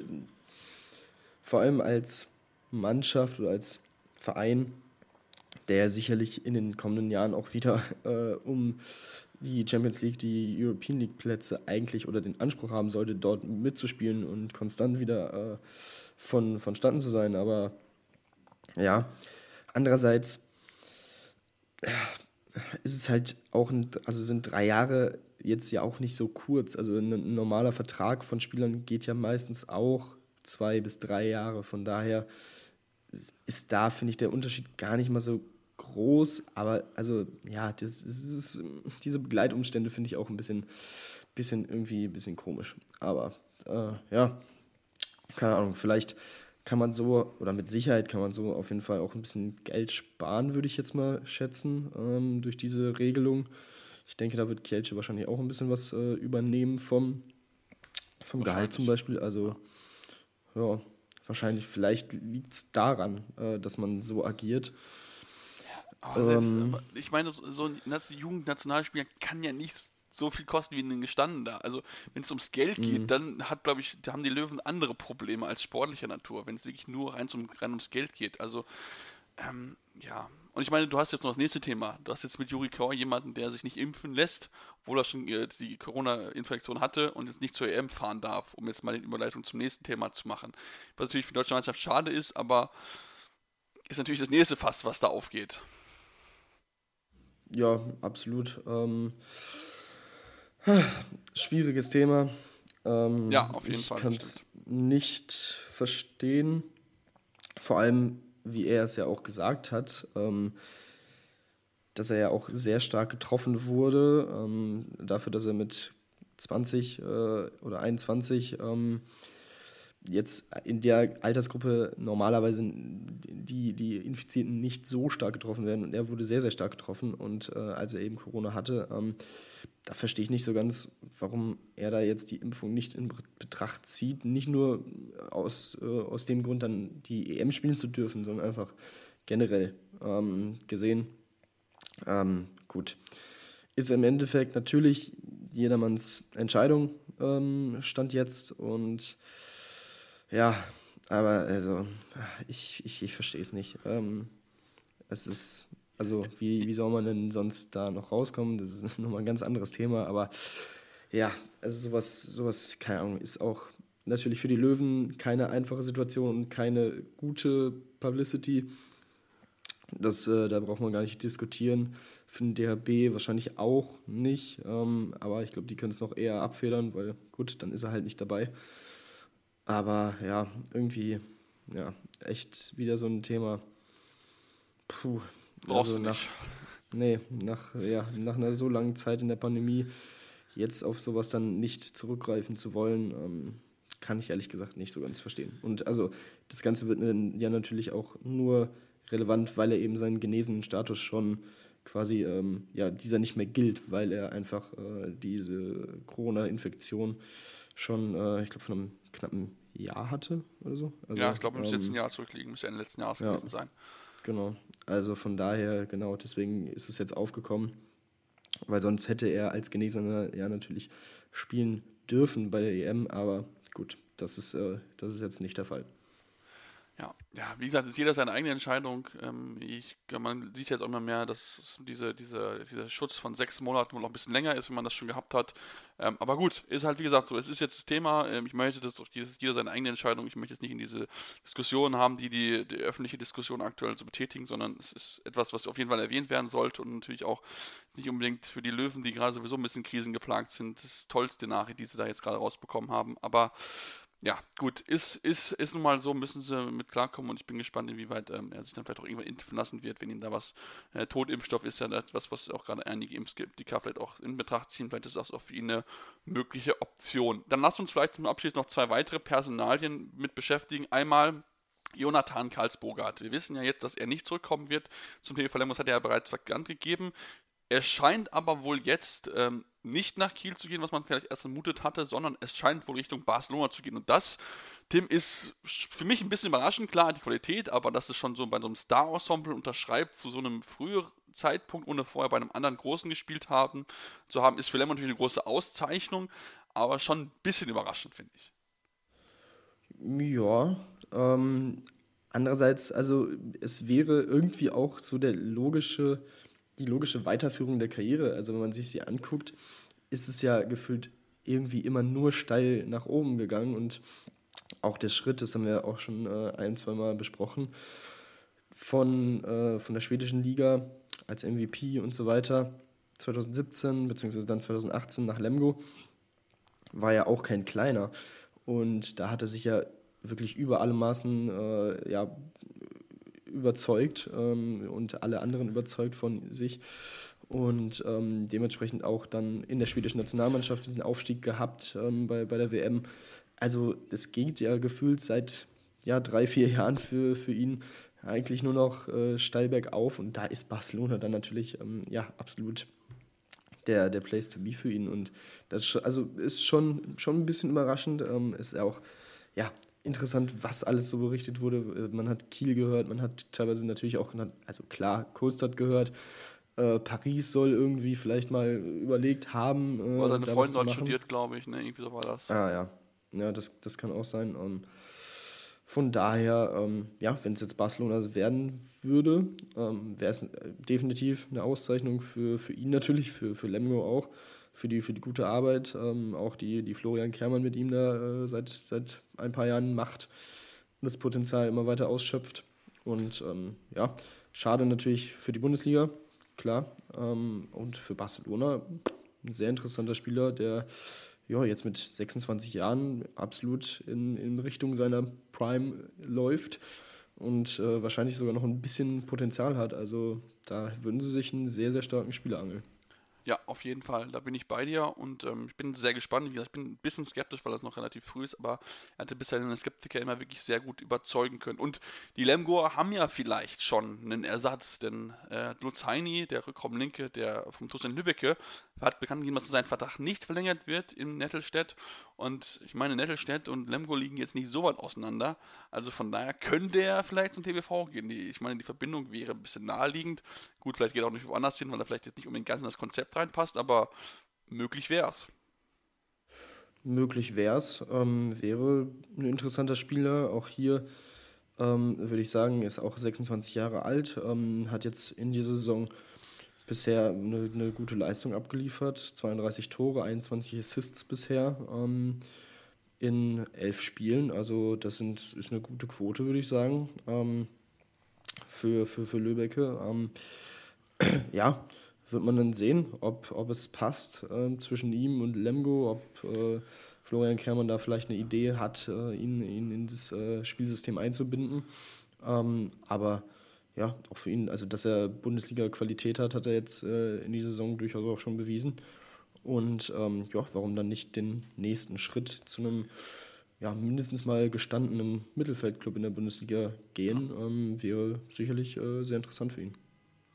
Speaker 2: vor allem als Mannschaft oder als Verein, der sicherlich in den kommenden Jahren auch wieder äh, um die Champions League, die European League Plätze eigentlich oder den Anspruch haben sollte, dort mitzuspielen und konstant wieder äh, von, vonstatten zu sein. Aber ja, andererseits äh, ist es halt auch, ein, also sind drei Jahre jetzt ja auch nicht so kurz. Also ein, ein normaler Vertrag von Spielern geht ja meistens auch zwei bis drei Jahre. Von daher ist da, finde ich, der Unterschied gar nicht mal so groß, aber also ja, das, ist, diese Begleitumstände finde ich auch ein bisschen, bisschen irgendwie ein bisschen komisch. Aber äh, ja, keine Ahnung, vielleicht kann man so, oder mit Sicherheit kann man so auf jeden Fall auch ein bisschen Geld sparen, würde ich jetzt mal schätzen, ähm, durch diese Regelung. Ich denke, da wird Kielce wahrscheinlich auch ein bisschen was äh, übernehmen vom, vom Gehalt zum Beispiel. Also, ja, wahrscheinlich, vielleicht liegt es daran, äh, dass man so agiert.
Speaker 1: Aber selbst, ähm, ich meine, so, so ein Jugendnationalspieler kann ja nicht so viel kosten wie ein gestandener. Also wenn es ums Geld geht, mhm. dann hat, glaube ich, da haben die Löwen andere Probleme als sportlicher Natur, wenn es wirklich nur rein, zum, rein ums Geld geht. Also ähm, ja. Und ich meine, du hast jetzt noch das nächste Thema. Du hast jetzt mit Juri Kauer jemanden, der sich nicht impfen lässt, obwohl er schon äh, die Corona-Infektion hatte und jetzt nicht zur EM fahren darf, um jetzt mal die Überleitung zum nächsten Thema zu machen. Was natürlich für die deutsche Mannschaft schade ist, aber ist natürlich das nächste Fass, was da aufgeht.
Speaker 2: Ja, absolut. Ähm, schwieriges Thema. Ähm,
Speaker 1: ja, auf jeden
Speaker 2: ich
Speaker 1: Fall.
Speaker 2: Ich kann es nicht verstehen. Vor allem, wie er es ja auch gesagt hat, ähm, dass er ja auch sehr stark getroffen wurde. Ähm, dafür, dass er mit 20 äh, oder 21 jetzt in der Altersgruppe normalerweise die, die Infizierten nicht so stark getroffen werden und er wurde sehr, sehr stark getroffen und äh, als er eben Corona hatte, ähm, da verstehe ich nicht so ganz, warum er da jetzt die Impfung nicht in Betracht zieht, nicht nur aus, äh, aus dem Grund dann die EM spielen zu dürfen, sondern einfach generell ähm, gesehen. Ähm, gut. Ist im Endeffekt natürlich jedermanns Entscheidung, ähm, stand jetzt. Und ja, aber also, ich, ich, ich verstehe es nicht. Ähm, es ist, also, wie, wie soll man denn sonst da noch rauskommen? Das ist *laughs* nochmal ein ganz anderes Thema, aber ja, also sowas, sowas, keine Ahnung, ist auch natürlich für die Löwen keine einfache Situation und keine gute Publicity. Das, äh, da braucht man gar nicht diskutieren. Für den DHB wahrscheinlich auch nicht. Ähm, aber ich glaube, die können es noch eher abfedern, weil gut, dann ist er halt nicht dabei. Aber ja, irgendwie, ja, echt wieder so ein Thema. Puh.
Speaker 1: Brauchst also nach, nicht. *laughs*
Speaker 2: Nee, nach, ja, nach einer so langen Zeit in der Pandemie jetzt auf sowas dann nicht zurückgreifen zu wollen, ähm, kann ich ehrlich gesagt nicht so ganz verstehen. Und also das Ganze wird ja natürlich auch nur relevant, weil er eben seinen genesenen Status schon quasi, ähm, ja, dieser nicht mehr gilt, weil er einfach äh, diese Corona-Infektion schon, äh, ich glaube, von einem knappen Jahr hatte oder so.
Speaker 1: Also, ja, ich glaube, muss ähm, jetzt ein Jahr zurückliegen, muss ja Ende letzten Jahres ja, gewesen sein.
Speaker 2: Genau, also von daher, genau, deswegen ist es jetzt aufgekommen, weil sonst hätte er als Genesener ja natürlich spielen dürfen bei der EM, aber gut, das ist, äh, das ist jetzt nicht der Fall.
Speaker 1: Ja, ja, wie gesagt, ist jeder seine eigene Entscheidung. Ähm, ich, man sieht jetzt auch immer mehr, dass diese, diese, dieser Schutz von sechs Monaten wohl noch ein bisschen länger ist, wenn man das schon gehabt hat. Ähm, aber gut, ist halt wie gesagt so, es ist jetzt das Thema. Ähm, ich möchte, dass auch jeder seine eigene Entscheidung, ich möchte jetzt nicht in diese Diskussion haben, die, die die öffentliche Diskussion aktuell so betätigen, sondern es ist etwas, was auf jeden Fall erwähnt werden sollte und natürlich auch nicht unbedingt für die Löwen, die gerade sowieso ein bisschen krisengeplagt sind, das tollste Nachricht, die sie da jetzt gerade rausbekommen haben. Aber ja, gut, ist, ist, ist nun mal so, müssen sie mit klarkommen und ich bin gespannt, inwieweit ähm, er sich dann vielleicht auch irgendwann impfen lassen wird, wenn ihm da was, äh, Totimpfstoff ist ja etwas, was auch gerade einige Impfskeptiker vielleicht auch in Betracht ziehen, vielleicht ist das auch für ihn eine mögliche Option. Dann lasst uns vielleicht zum Abschluss noch zwei weitere Personalien mit beschäftigen. Einmal Jonathan Karlsbogart. Wir wissen ja jetzt, dass er nicht zurückkommen wird. Zum Thema Verlängerung hat er ja bereits bekannt gegeben. Er scheint aber wohl jetzt ähm, nicht nach Kiel zu gehen, was man vielleicht erst vermutet hatte, sondern es scheint wohl Richtung Barcelona zu gehen. Und das, Tim, ist für mich ein bisschen überraschend. Klar, die Qualität, aber dass es schon so bei so einem Star-Ensemble unterschreibt, zu so einem früheren Zeitpunkt, ohne vorher bei einem anderen Großen gespielt haben, zu haben, ist für Lemon natürlich eine große Auszeichnung, aber schon ein bisschen überraschend, finde ich.
Speaker 2: Ja, ähm, andererseits, also es wäre irgendwie auch so der logische die logische Weiterführung der Karriere. Also wenn man sich sie anguckt, ist es ja gefühlt irgendwie immer nur steil nach oben gegangen und auch der Schritt, das haben wir auch schon äh, ein, zwei Mal besprochen, von, äh, von der schwedischen Liga als MVP und so weiter 2017 beziehungsweise dann 2018 nach Lemgo war ja auch kein kleiner und da hat er sich ja wirklich über alle Maßen äh, ja, überzeugt ähm, und alle anderen überzeugt von sich und ähm, dementsprechend auch dann in der schwedischen Nationalmannschaft diesen Aufstieg gehabt ähm, bei, bei der WM. Also es geht ja gefühlt seit ja, drei, vier Jahren für, für ihn eigentlich nur noch äh, steil bergauf und da ist Barcelona dann natürlich ähm, ja, absolut der, der Place to be für ihn und das ist, also ist schon, schon ein bisschen überraschend. Ähm, ist auch ja, interessant, was alles so berichtet wurde. Äh, man hat Kiel gehört, man hat teilweise natürlich auch, also klar, Kohlstadt gehört. Äh, Paris soll irgendwie vielleicht mal überlegt haben.
Speaker 1: Äh, War seine Freundin dort studiert, glaube ich, ne? Irgendwie so war das.
Speaker 2: Ah ja. Ja, das, das kann auch sein. Ähm, von daher, ähm, ja, wenn es jetzt Barcelona werden würde, ähm, wäre es äh, definitiv eine Auszeichnung für, für ihn natürlich, für, für Lemgo auch für die, für die gute Arbeit, ähm, auch die, die Florian Kermann mit ihm da äh, seit, seit ein paar Jahren macht und das Potenzial immer weiter ausschöpft. Und ähm, ja, schade natürlich für die Bundesliga, klar. Ähm, und für Barcelona ein sehr interessanter Spieler, der ja, jetzt mit 26 Jahren absolut in, in Richtung seiner Prime läuft und äh, wahrscheinlich sogar noch ein bisschen Potenzial hat. Also da würden sie sich einen sehr, sehr starken Spieler angeln.
Speaker 1: Ja, auf jeden Fall. Da bin ich bei dir und ähm, ich bin sehr gespannt. Ich bin ein bisschen skeptisch, weil das noch relativ früh ist, aber er hatte bisher den Skeptiker immer wirklich sehr gut überzeugen können. Und die Lemgoer haben ja vielleicht schon einen Ersatz, denn äh, Lutz Heini, der Rückraumlinke, der vom TuS in Lübbecke, hat bekannt gegeben, dass sein Vertrag nicht verlängert wird in Nettelstedt. Und ich meine, Nettelstedt und Lemgo liegen jetzt nicht so weit auseinander. Also von daher könnte er vielleicht zum TBV gehen. Ich meine, die Verbindung wäre ein bisschen naheliegend. Gut, vielleicht geht er auch nicht woanders hin, weil er vielleicht jetzt nicht unbedingt ganz in das Konzept reinpasst, aber möglich wäre es.
Speaker 2: Möglich wäre es. Ähm, wäre ein interessanter Spieler. Auch hier ähm, würde ich sagen, ist auch 26 Jahre alt, ähm, hat jetzt in dieser Saison bisher eine, eine, gute Leistung abgeliefert. 32 Tore, 21 Assists bisher ähm, in elf Spielen. Also das sind, ist eine gute Quote, würde ich sagen, ähm, für, für, für Lübecke. Ähm, *clears throat* ja, wird man dann sehen, ob, ob es passt äh, zwischen ihm und Lemgo, ob äh, Florian Kermann da vielleicht eine Idee hat, äh, ihn, ihn in das äh, Spielsystem einzubinden. Ähm, aber ja, auch für ihn, also dass er Bundesliga-Qualität hat, hat er jetzt äh, in dieser Saison durchaus auch schon bewiesen. Und ähm, ja, warum dann nicht den nächsten Schritt zu einem ja, mindestens mal gestandenen Mittelfeldclub in der Bundesliga gehen, ähm, wäre sicherlich äh, sehr interessant für ihn.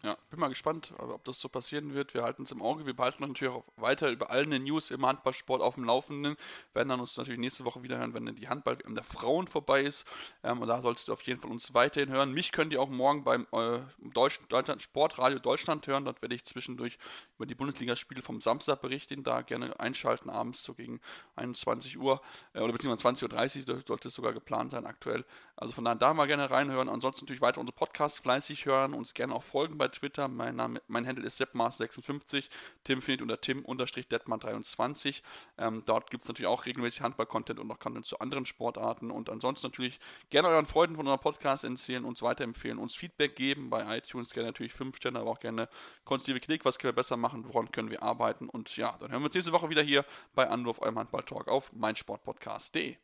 Speaker 1: Ja, bin mal gespannt, ob das so passieren wird. Wir halten es im Auge. Wir behalten natürlich auch weiter über alle News im Handballsport auf dem Laufenden. Wir werden dann uns natürlich nächste Woche wieder hören, wenn die Handball der Frauen vorbei ist. Ähm, und da solltest du auf jeden Fall uns weiterhin hören. Mich könnt ihr auch morgen beim äh, Deutsch, Deutschland, Sportradio Deutschland hören. Dort werde ich zwischendurch über die Bundesligaspiele vom Samstag berichten. Da gerne einschalten abends so gegen 21 Uhr äh, oder beziehungsweise 20.30 Uhr sollte es sogar geplant sein aktuell. Also von daher da mal gerne reinhören. Ansonsten natürlich weiter unsere Podcasts fleißig hören, uns gerne auch folgen bei Twitter. Mein Name, mein Handle ist seppmars56. Tim findet unter tim-detman23. Ähm, dort gibt es natürlich auch regelmäßig Handball-Content und noch Content zu anderen Sportarten. Und ansonsten natürlich gerne euren Freunden von unserem Podcast erzählen, uns weiterempfehlen, uns Feedback geben bei iTunes. Gerne natürlich 5 Sterne, aber auch gerne konstruktive Kritik. Was können wir besser machen? Woran können wir arbeiten? Und ja, dann hören wir uns nächste Woche wieder hier bei Anwurf, eurem Handball-Talk auf meinsportpodcast.de.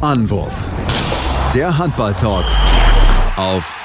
Speaker 4: Anwurf. Der Handball-Talk auf